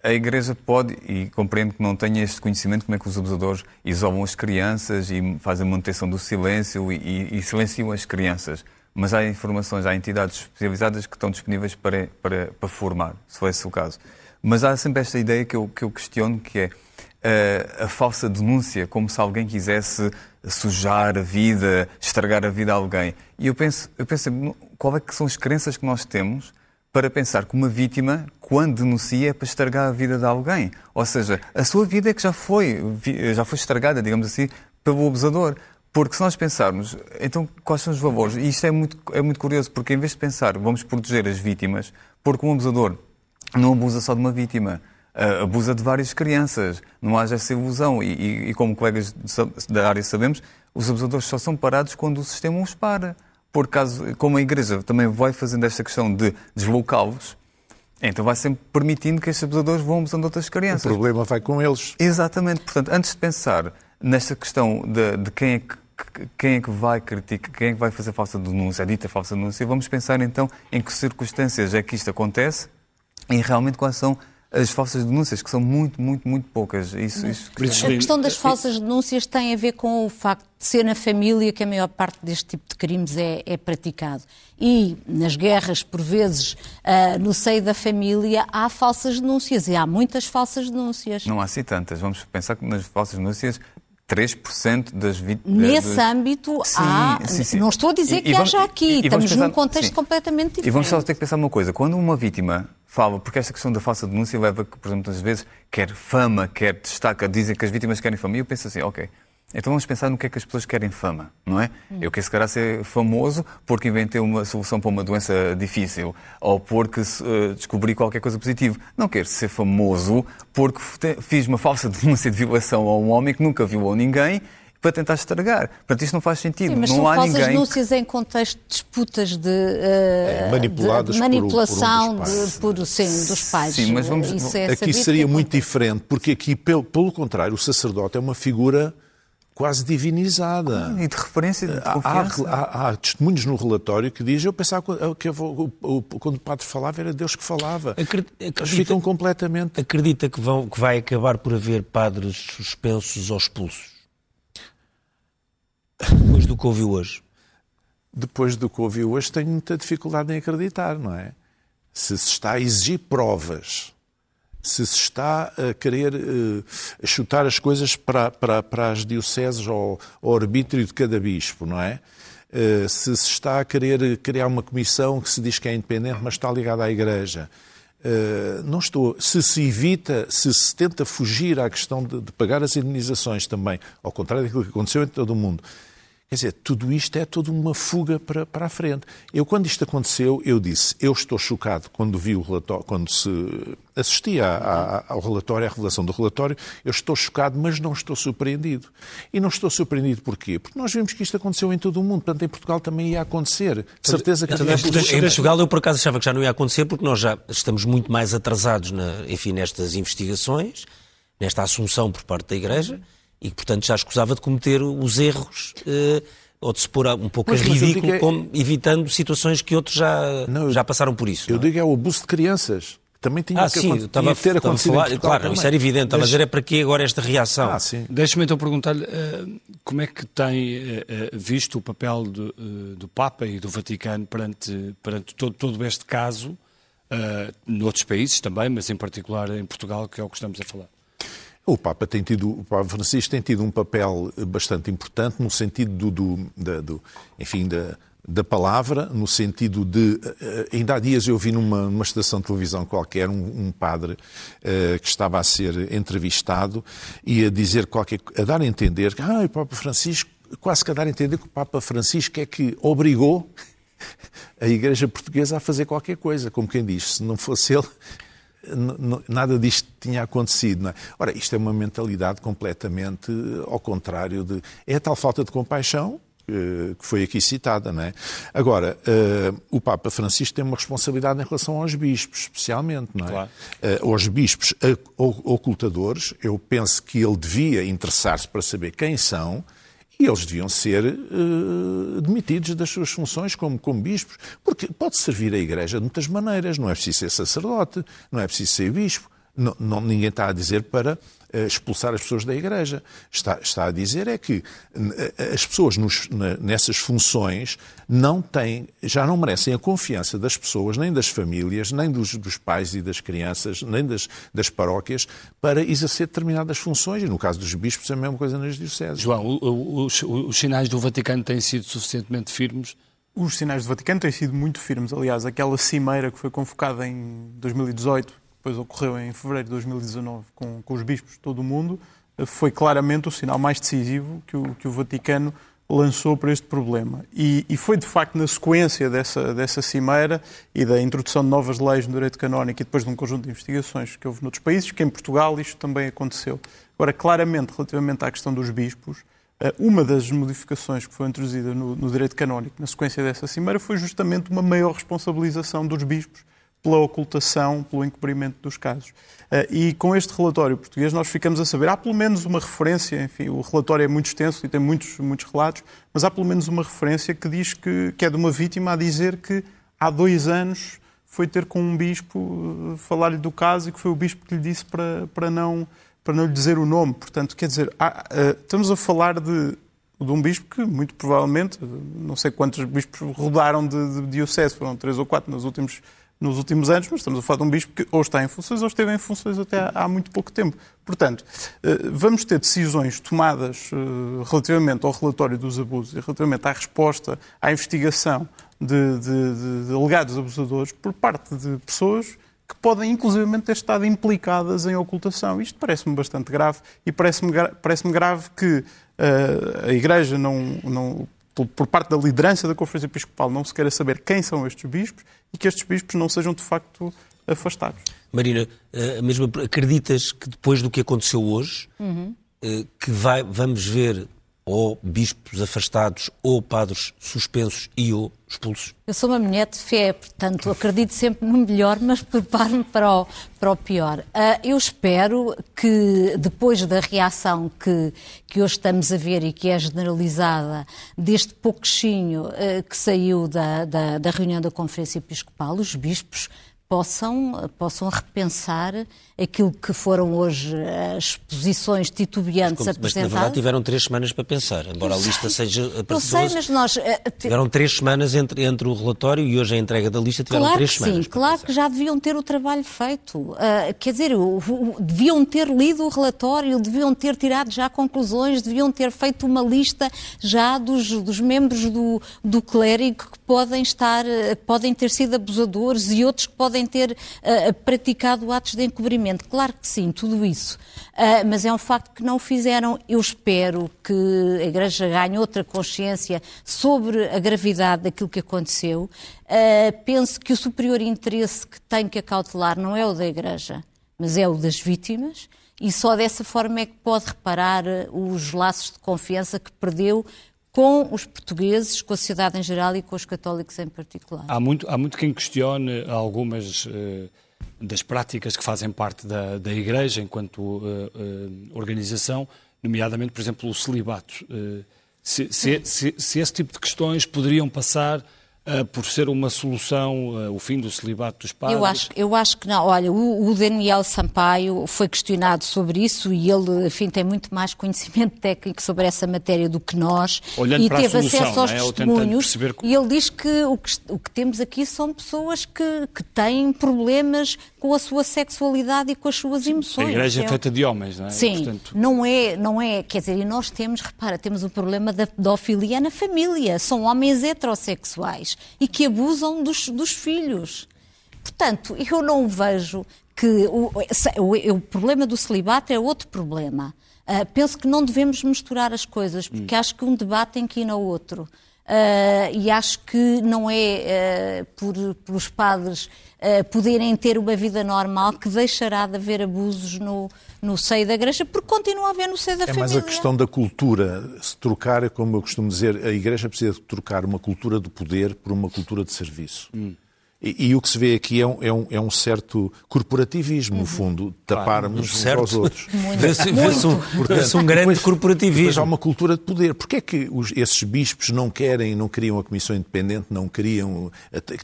a Igreja pode, e compreendo que não tenha este conhecimento, como é que os abusadores isolam as crianças e fazem manutenção do silêncio e, e, e silenciam as crianças. Mas há informações, há entidades especializadas que estão disponíveis para, para, para formar, se for esse o caso. Mas há sempre esta ideia que eu, que eu questiono, que é uh, a falsa denúncia, como se alguém quisesse sujar a vida, estragar a vida a alguém. E eu penso, eu penso qual é que são as crenças que nós temos para pensar que uma vítima, quando denuncia, é para estragar a vida de alguém. Ou seja, a sua vida é que já foi, já foi estragada, digamos assim, pelo abusador. Porque se nós pensarmos, então quais são os valores? E isto é muito, é muito curioso, porque em vez de pensar vamos proteger as vítimas, porque um abusador não abusa só de uma vítima, abusa de várias crianças, não haja essa ilusão. E, e, e como colegas da área sabemos, os abusadores só são parados quando o sistema os para por caso, como a Igreja também vai fazendo esta questão de deslocá-los, então vai sempre permitindo que estes abusadores vão abusando outras crianças. O problema vai com eles. Exatamente. Portanto, antes de pensar nesta questão de, de quem, é que, quem é que vai criticar, quem é que vai fazer falsa denúncia, a dita falsa denúncia, vamos pensar então em que circunstâncias é que isto acontece e realmente quais são as falsas denúncias, que são muito, muito, muito poucas. Isso, isso... A questão das falsas denúncias tem a ver com o facto de ser na família que a maior parte deste tipo de crimes é, é praticado. E nas guerras, por vezes, uh, no seio da família, há falsas denúncias e há muitas falsas denúncias. Não há assim tantas. Vamos pensar que nas falsas denúncias 3% das vítimas. Nesse âmbito sim, há. Sim, sim. Não estou a dizer e, que e vamos, haja aqui, e, estamos pensar, num contexto completamente diferente. E vamos só ter que pensar uma coisa: quando uma vítima fala, porque esta questão da falsa denúncia leva que, por exemplo, às vezes quer fama, quer destaca, dizem que as vítimas querem fama, e eu penso assim, ok. Então vamos pensar no que é que as pessoas querem fama, não é? Hum. Eu quero se calhar ser famoso porque inventei uma solução para uma doença difícil ou porque uh, descobri qualquer coisa positiva. Não quero ser famoso porque fiz uma falsa denúncia de violação a um homem que nunca violou ninguém para tentar estragar. Portanto, isto não faz sentido. Sim, mas não são há falsas ninguém... denúncias em contexto de disputas de, uh, é, manipuladas de, manipulação por, um, de, por sim, dos pais. Sim, mas vamos... Isso é aqui seria muito diferente, porque aqui, pelo, pelo contrário, o sacerdote é uma figura quase divinizada. E de referência de confiança. Há, há, há, testemunhos no relatório que diz eu pensava que eu, quando o padre falava era Deus que falava. Acredita, Eles ficam completamente... Acredita que, vão, que vai acabar por haver padres suspensos ou expulsos? Depois do que ouviu hoje? Depois do que ouviu hoje tenho muita dificuldade em acreditar, não é? Se se está a exigir provas se se está a querer uh, chutar as coisas para, para, para as dioceses ou ao arbítrio de cada bispo, não é? Uh, se se está a querer criar uma comissão que se diz que é independente, mas está ligada à Igreja. Uh, não estou. Se se evita, se se tenta fugir à questão de, de pagar as indenizações também, ao contrário daquilo que aconteceu em todo o mundo, Quer dizer, tudo isto é toda uma fuga para, para a frente. Eu, quando isto aconteceu, eu disse, eu estou chocado quando vi o relatório, quando se assistia ao relatório, à revelação do relatório, eu estou chocado, mas não estou surpreendido. E não estou surpreendido porquê? Porque nós vimos que isto aconteceu em todo o mundo, portanto, em Portugal também ia acontecer. De certeza que também... Em Portugal, eu por acaso achava que já não ia acontecer, porque nós já estamos muito mais atrasados, na, enfim, nestas investigações, nesta assunção por parte da Igreja e que, portanto, já escusava de cometer os erros uh, ou de se pôr um pouco a ridículo, é... como, evitando situações que outros já, não, já passaram por isso. Eu não? É? digo é o abuso de crianças. Também tinha ah, que sim, estava, ter estava acontecido. Falar, claro, também. isso era evidente. Estava a dizer é para que agora esta reação? Ah, Deixa-me então perguntar-lhe uh, como é que tem uh, visto o papel do, uh, do Papa e do Vaticano perante, perante todo, todo este caso, uh, noutros países também, mas em particular em Portugal, que é o que estamos a falar. O Papa tem tido, o Papa Francisco tem tido um papel bastante importante no sentido do, do, da, do enfim, da, da palavra, no sentido de. Eh, ainda há dias eu vi numa, numa estação de televisão qualquer um, um padre uh, que estava a ser entrevistado e a dizer qualquer. a dar a entender que ah, o Papa Francisco, quase que a dar a entender que o Papa Francisco é que obrigou a Igreja Portuguesa a fazer qualquer coisa, como quem diz, se não fosse ele, nada disto tinha acontecido. É? Ora, isto é uma mentalidade completamente ao contrário de. É a tal falta de compaixão eh, que foi aqui citada, não é? Agora, uh, o Papa Francisco tem uma responsabilidade em relação aos bispos, especialmente, não é? Claro. Uh, aos bispos ocultadores, eu penso que ele devia interessar-se para saber quem são e eles deviam ser uh, demitidos das suas funções como, como bispos, porque pode servir a Igreja de muitas maneiras. Não é preciso ser sacerdote, não é preciso ser bispo. Não, não, ninguém está a dizer para expulsar as pessoas da Igreja. Está, está a dizer é que as pessoas nos, nessas funções não têm, já não merecem a confiança das pessoas, nem das famílias, nem dos, dos pais e das crianças, nem das, das paróquias, para exercer determinadas funções. E no caso dos bispos é a mesma coisa nas dioceses. João, os, os sinais do Vaticano têm sido suficientemente firmes? Os sinais do Vaticano têm sido muito firmes. Aliás, aquela cimeira que foi convocada em 2018 depois ocorreu em fevereiro de 2019 com, com os bispos de todo o mundo, foi claramente o sinal mais decisivo que o, que o Vaticano lançou para este problema. E, e, foi, de facto, na sequência dessa, dessa cimeira e da introdução de novas leis no direito canónico e depois de um conjunto de investigações que houve noutros países, que em Portugal isto também aconteceu. Agora, claramente, relativamente à questão dos bispos, eh, uma das modificações que foi introduzida no, no direito canónico na sequência dessa cimeira foi justamente uma maior responsabilização dos bispos pela ocultação, pelo encobrimento dos casos. Eh, e com este relatório português nós ficamos a saber, há pelo menos uma referência, enfim, o relatório é muito extenso e tem muitos, muitos relatos, mas há pelo menos uma referência que diz que, que é de uma vítima a dizer que há dois anos foi ter com um bispo, falar-lhe do caso e que foi o bispo que lhe disse para, para, não, para não lhe dizer o nome. Portanto, quer dizer, há, estamos a falar de, de um bispo que, muito provavelmente, não sei quantos bispos rodaram de, de diocese, foram três ou quatro nos últimos nos últimos anos, mas estamos a falar de um bispo que ou está em funções ou esteve em funções até há muito pouco tempo. Portanto, eh, vamos ter decisões tomadas eh, relativamente ao relatório dos abusos e relativamente à resposta à investigação de, de, de alegados abusadores por parte de pessoas que podem inclusivamente ter estado implicadas em ocultação. Isto parece-me bastante grave e parece-me parece grave que uh, a Igreja não, não, por parte da liderança da Conferência Episcopal não se queira saber quem são estes bispos e que estes bispos não sejam de facto afastados. Marina, eh, mesmo acreditas que depois do que aconteceu hoje, uhum. que vai, vamos ver ou bispos afastados, ou padres suspensos e ou expulsos? Eu sou uma mulher de fé, portanto acredito sempre no melhor, mas preparo-me para o, para o pior. Uh, eu espero que depois da reação que, que hoje estamos a ver e que é generalizada deste pouquinho uh, que saiu da, da, da reunião da Conferência Episcopal, os bispos possam, possam repensar aquilo que foram hoje as posições titubeantes mas, apresentadas. Mas, na verdade, tiveram três semanas para pensar, embora a lista seja apresentada. sei, mas nós... Uh, tiveram três semanas entre, entre o relatório e hoje a entrega da lista, tiveram claro três que semanas. Sim, claro pensar. que já deviam ter o trabalho feito. Uh, quer dizer, deviam ter lido o relatório, deviam ter tirado já conclusões, deviam ter feito uma lista já dos, dos membros do, do clérigo que podem estar, podem ter sido abusadores e outros que podem ter uh, praticado atos de encobrimento. Claro que sim, tudo isso. Uh, mas é um facto que não o fizeram. Eu espero que a Igreja ganhe outra consciência sobre a gravidade daquilo que aconteceu. Uh, penso que o superior interesse que tem que acautelar não é o da Igreja, mas é o das vítimas. E só dessa forma é que pode reparar os laços de confiança que perdeu com os portugueses, com a sociedade em geral e com os católicos em particular. Há muito, há muito quem questione algumas uh, das práticas que fazem parte da, da Igreja enquanto uh, uh, organização, nomeadamente, por exemplo, o celibato. Se, se, se, se, esse tipo de questões poderiam passar por ser uma solução, uh, o fim do celibato dos padres? Eu acho, eu acho que não. Olha, o, o, Daniel Sampaio foi questionado sobre isso e ele, enfim, tem muito mais conhecimento técnico sobre essa matéria do que nós Olhando e teve solução, acesso aos é? testemunhos. E ele diz que o, que o que temos aqui são pessoas que, que têm problemas com a sua sexualidade e com as suas emoções. A igreja é feita de homens, não é? Sim, Portanto... não é, não é, quer dizer, e nós temos, repara, temos o problema da pedofilia na família. São homens heterossexuais e que abusam dos, dos filhos. Portanto, eu não vejo que o, o, o problema do celibato é outro problema. Uh, penso que não devemos misturar as coisas, porque hum. acho que um debate tem que ir no outro. Uh, e acho que não é uh, por, por os padres uh, poderem ter uma vida normal que deixará de haver abusos no, no seio da igreja, porque continua a haver no seio da é família. É mais a questão da cultura, se trocar, como eu costumo dizer, a igreja precisa trocar uma cultura de poder por uma cultura de serviço. Hum. E, e, o que se vê aqui é um, é um, é um certo corporativismo, no uhum. fundo, taparmos uns certo. aos outros. Vê-se um, um, grande depois, corporativismo. Depois há uma cultura de poder. Porquê é que os, esses bispos não querem, não queriam a Comissão Independente, não queriam,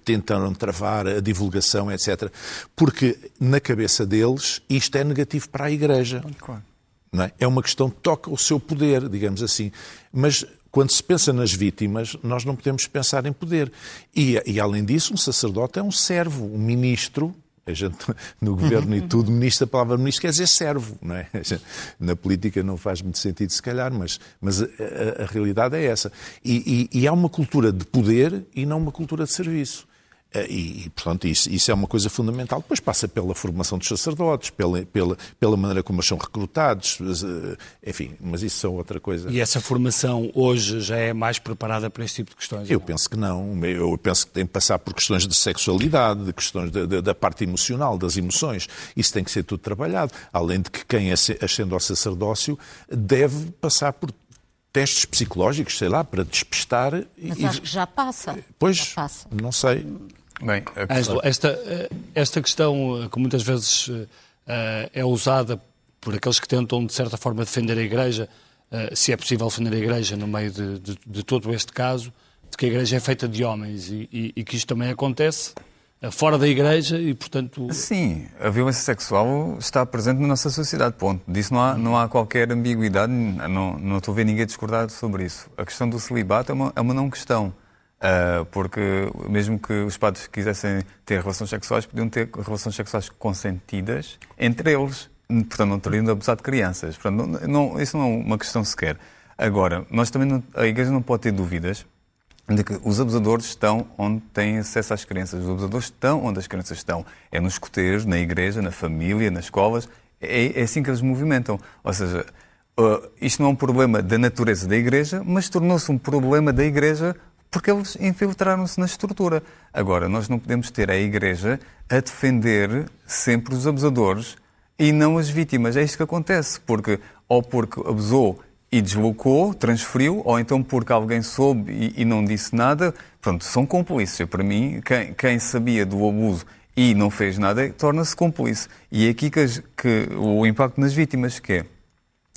tentaram travar a divulgação, etc. Porque na cabeça deles isto é negativo para a Igreja. Claro. Não é? é uma questão que toca o seu poder, digamos assim. Mas quando se pensa nas vítimas, nós não podemos pensar em poder. E, e além disso, um sacerdote é um servo, um ministro. A gente, no governo e tudo, ministro, a palavra ministro quer dizer servo, não é? Gente, na política não faz muito sentido, se calhar, mas, mas a, a, a realidade é essa. E, e, e há uma cultura de poder e não uma cultura de serviço. Eh, e, e, portanto, isso, isso, é uma coisa fundamental. Depois passa pela formação dos sacerdotes, pela, pela, pela maneira como eles são recrutados, eh, enfim, mas isso é outra coisa. E essa formação hoje já é mais preparada para esse tipo de questões? Eu penso que não. Eu penso que tem que passar por questões de sexualidade, de questões de, de, da parte emocional, das emoções. Isso tem que ser tudo trabalhado. Além de que quem ascende ao sacerdócio deve passar por testes psicológicos, sei lá, para despistar. Mas acho que já passa. Pois, já passa. não sei. Bem, esta, eh, esta questão eh, que muitas vezes eh, é usada por aqueles que tentam, de certa forma, defender a Igreja, se é possível defender a Igreja no meio de, de, de todo este caso, de que a Igreja é feita de homens e, e, e, que isto também acontece, fora da Igreja e, portanto... Sim, a violência sexual está presente na nossa sociedade, ponto. Disso não há, não há qualquer ambiguidade, não, não estou a ver ninguém discordar sobre isso. A questão do celibato é uma, é uma não questão. Uh, porque mesmo que os padres quisessem ter relações sexuais, podiam ter relações sexuais consentidas entre eles. Portanto, não teriam de abusar de crianças. Portanto, não, não, isso não é uma questão sequer. Agora, nós também não, a Igreja não pode ter dúvidas de que os abusadores estão onde têm acesso às crianças. Os abusadores estão onde as crianças estão. É nos escoteiros, na igreja, na família, nas escolas. É, é assim que eles movimentam. Ou seja, uh, isto não é um problema da natureza da igreja, mas tornou-se um problema da igreja porque eles infiltraram-se na estrutura. Agora, nós não podemos ter a igreja a defender sempre os abusadores e não as vítimas. É isto que acontece, porque ou porque abusou e deslocou, transferiu, ou então porque alguém soube e, e não disse nada, pronto, são cúmplices. Para mim, quem, quem, sabia do abuso e não fez nada, torna-se cúmplice. E é aqui que, que, o impacto nas vítimas, que é,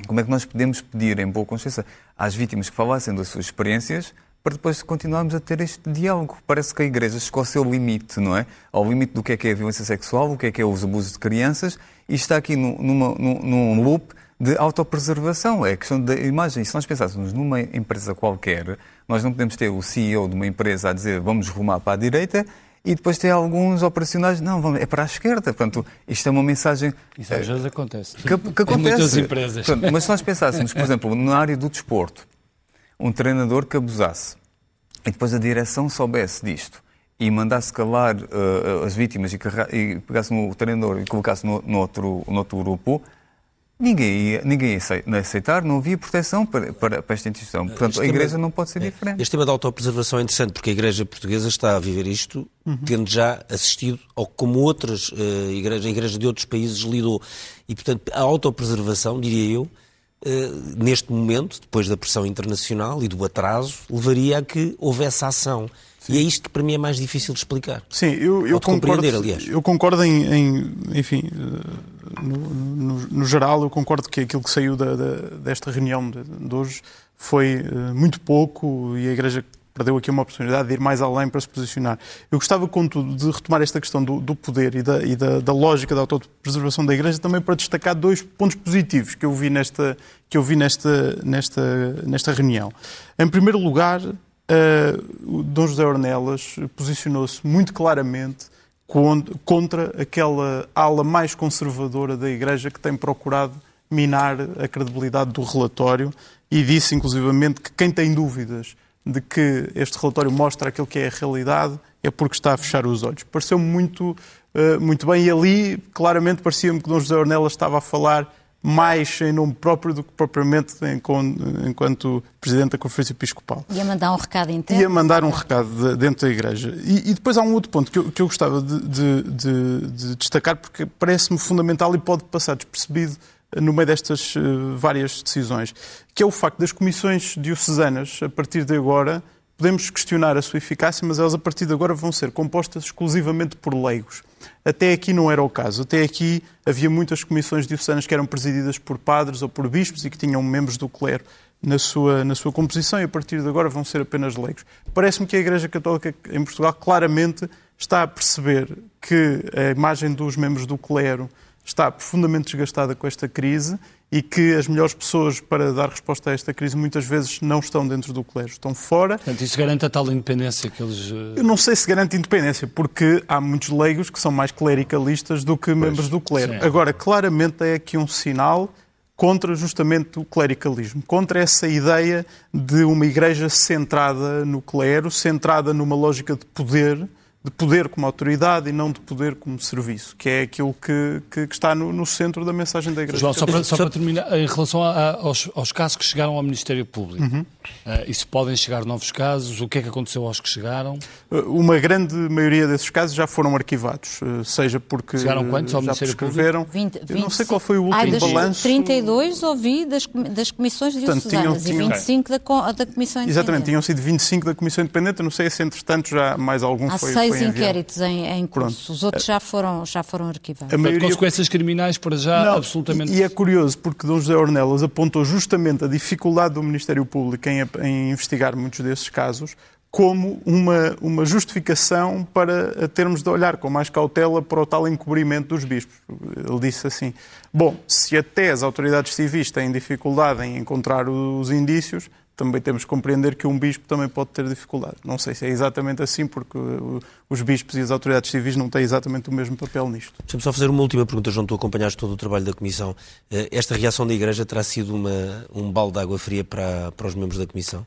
como é que nós podemos pedir, em boa consciência, às vítimas que falassem das suas experiências, para depois continuarmos a ter este diálogo. Parece que a Igreja chegou ao seu limite, não é? Ao limite do que é que é a violência sexual, o que é que é os abusos de crianças, e está aqui numa, num, num loop de autopreservação, é a questão da imagem. Se nós pensássemos numa empresa qualquer, nós não podemos ter o CEO de uma empresa a dizer vamos rumar para a direita e depois ter alguns operacionais, não, vamos, é para a esquerda. Portanto, isto é uma mensagem... Isso às vezes acontece. Que, que acontece. Em muitas empresas. Portanto, mas se nós pensássemos, por exemplo, na área do desporto, um treinador que abusasse e depois a direção soubesse disto e mandasse calar uh, as vítimas e, e pegasse no treinador e colocasse no, no, outro, no outro grupo, ninguém ia, ninguém ia aceitar, não havia proteção para, para, para esta instituição. Portanto, este a Igreja tema, não pode ser é, diferente. Este tema da autopreservação é interessante porque a Igreja Portuguesa está a viver isto, uhum. tendo já assistido ao como outras uh, igrejas, a Igreja de outros países lidou. E, portanto, a autopreservação, diria eu, neste momento, depois da pressão internacional e do atraso, levaria a que houvesse ação. Sim. E é isto que para mim é mais difícil de explicar. Sim, eu, eu concordo. Aliás. Eu concordo em, em enfim, no, no, no, geral, eu concordo que aquilo que saiu da, da, desta reunião de, de, hoje foi uh, muito pouco e a Igreja perdeu aqui uma oportunidade de ir mais além para se posicionar. Eu gostava, contudo, de retomar esta questão do, do poder e, da, e da, da, lógica da autopreservação da Igreja também para destacar dois pontos positivos que eu vi nesta, que eu vi nesta, nesta, nesta reunião. Em primeiro lugar, uh, Dom José Ornelas posicionou-se muito claramente contra aquela ala mais conservadora da Igreja que tem procurado minar a credibilidade do relatório e disse, inclusivamente, que quem tem dúvidas de que este relatório mostra aquilo que é a realidade é porque está a fechar os olhos. Pareceu-me muito, uh, muito bem e ali, claramente, parecia-me que Dom José Ornelas estava a falar mais em nome próprio do que propriamente enquanto Presidente da Conferência Episcopal. Ia mandar um recado interno? Ia mandar um recado dentro da Igreja. E, e depois há um outro ponto que eu, que eu gostava de, de, de, de destacar, porque parece-me fundamental e pode passar despercebido no meio destas uh, várias decisões, que é o facto das comissões diocesanas, a partir de agora, podemos questionar a sua eficácia, mas elas a partir de agora vão ser compostas exclusivamente por leigos. Até aqui não era o caso. Até aqui havia muitas comissões diocesanas que eram presididas por padres ou por bispos e que tinham membros do clero na sua, na sua composição e a partir de agora vão ser apenas leigos. Parece-me que a Igreja Católica em Portugal claramente está a perceber que a imagem dos membros do clero está profundamente desgastada com esta crise e que as melhores pessoas para dar resposta a esta crise muitas vezes não estão dentro do colégio, estão fora. Portanto, isso garante a tal independência que eles. Eh, Eu não sei se garante independência, porque há muitos leigos que são mais clericalistas do que pois, membros do clero. Sim. Agora, claramente é aqui um sinal contra justamente o clericalismo, contra essa ideia de uma igreja centrada no clero, centrada numa lógica de poder de poder como autoridade e não de poder como serviço, que é aquilo que, que, que está no, no, centro da mensagem da Igreja. João, só para, só para terminar, em relação a, a, aos, aos, casos que chegaram ao Ministério Público, uhum. uh, e se podem chegar novos casos, o que é que aconteceu aos que chegaram? Uh, uma grande maioria desses casos já foram arquivados, uh, seja porque chegaram quantos ao já prescreveram. 20, 20, não sei qual foi o último balanço. 32 ouvi das, das comissões diocesanas e 25 da, da Comissão Independente. Exatamente, tinham sido 25 da Comissão Independente, não sei se entretanto já mais algum Há foi foi inquéritos em, em curso. Pronto. Os outros já foram, já foram arquivados. A maioria... consequências criminais para já não, absolutamente... E, e, é curioso porque Dom José Ornelas apontou justamente a dificuldade do Ministério Público em, em investigar muitos desses casos como uma, uma justificação para termos de olhar com mais cautela para o tal encobrimento dos bispos. Ele disse assim: bom, se até as autoridades civis têm dificuldade em encontrar os indícios, também temos que compreender que um bispo também pode ter dificuldade. Não sei se é exatamente assim, porque os bispos e as autoridades civis não têm exatamente o mesmo papel nisto. Deixa-me só fazer uma última pergunta, João. Tu acompanhaste todo o trabalho da Comissão. Eh, esta reação da Igreja terá sido uma, um balde de água fria para, para os membros da Comissão?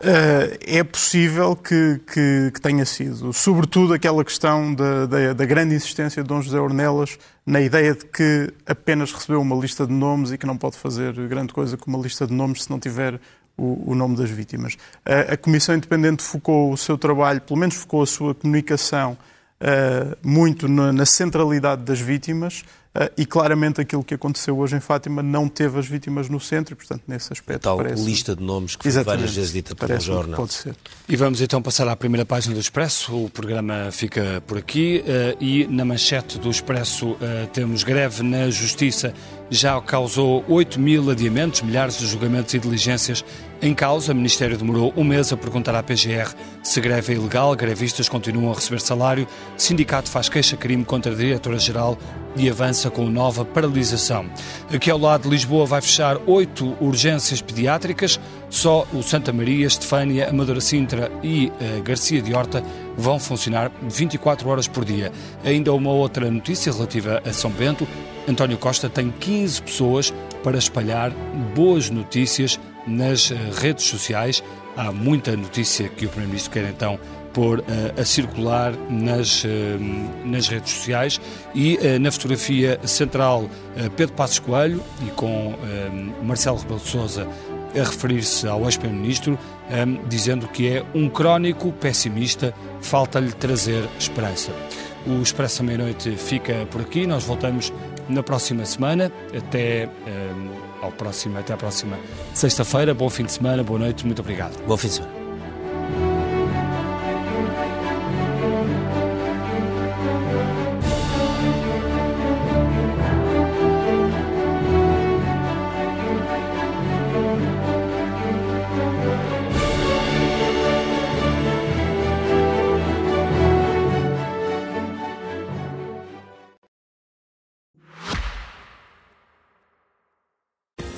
Uh, é possível que, que, que, tenha sido. Sobretudo aquela questão da, da, da, grande insistência de Dom José Ornelas na ideia de que apenas recebeu uma lista de nomes e que não pode fazer grande coisa com uma lista de nomes se não tiver o, o nome das vítimas. Uh, a Comissão Independente focou o seu trabalho, pelo menos focou a sua comunicação uh, muito na, na centralidade das vítimas ah, e claramente aquilo que aconteceu hoje em Fátima não teve as vítimas no centro e, portanto, nesse aspecto. A tal parece... lista de nomes que foi várias vezes dita pelo jornal. Pode ser. E vamos então passar à primeira página do Expresso. O programa fica por aqui uh, e na manchete do Expresso uh, temos greve na Justiça. Já causou 8 mil adiamentos, milhares de julgamentos e diligências em causa. O Ministério demorou um mês a perguntar à PGR se greve é ilegal. Grevistas continuam a receber salário. Sindicato faz queixa-crime contra a Diretora-Geral e avança com nova paralisação. Aqui ao lado Lisboa vai fechar oito urgências pediátricas, só o Santa Maria, Estefânia, Amadora Sintra e uh, Garcia de Horta vão funcionar 24 horas por dia. Ainda uma outra notícia relativa a São Bento. António Costa tem 15 pessoas para espalhar boas notícias nas uh, redes sociais. Há muita notícia que o Primeiro-Ministro quer então pôr uh, a circular nas, uh, nas redes sociais e uh, na fotografia central Pedro Passos Coelho e com Marcelo Rebelo de Sousa a referir-se ao ex-primeiro-ministro, dizendo que é um crónico pessimista, falta-lhe trazer esperança. O Expresso à Meia-Noite fica por aqui, nós voltamos na próxima semana, até, um, ao próximo, até a próxima sexta-feira. Bom fim de semana, boa noite, muito obrigado. Bom fim de semana.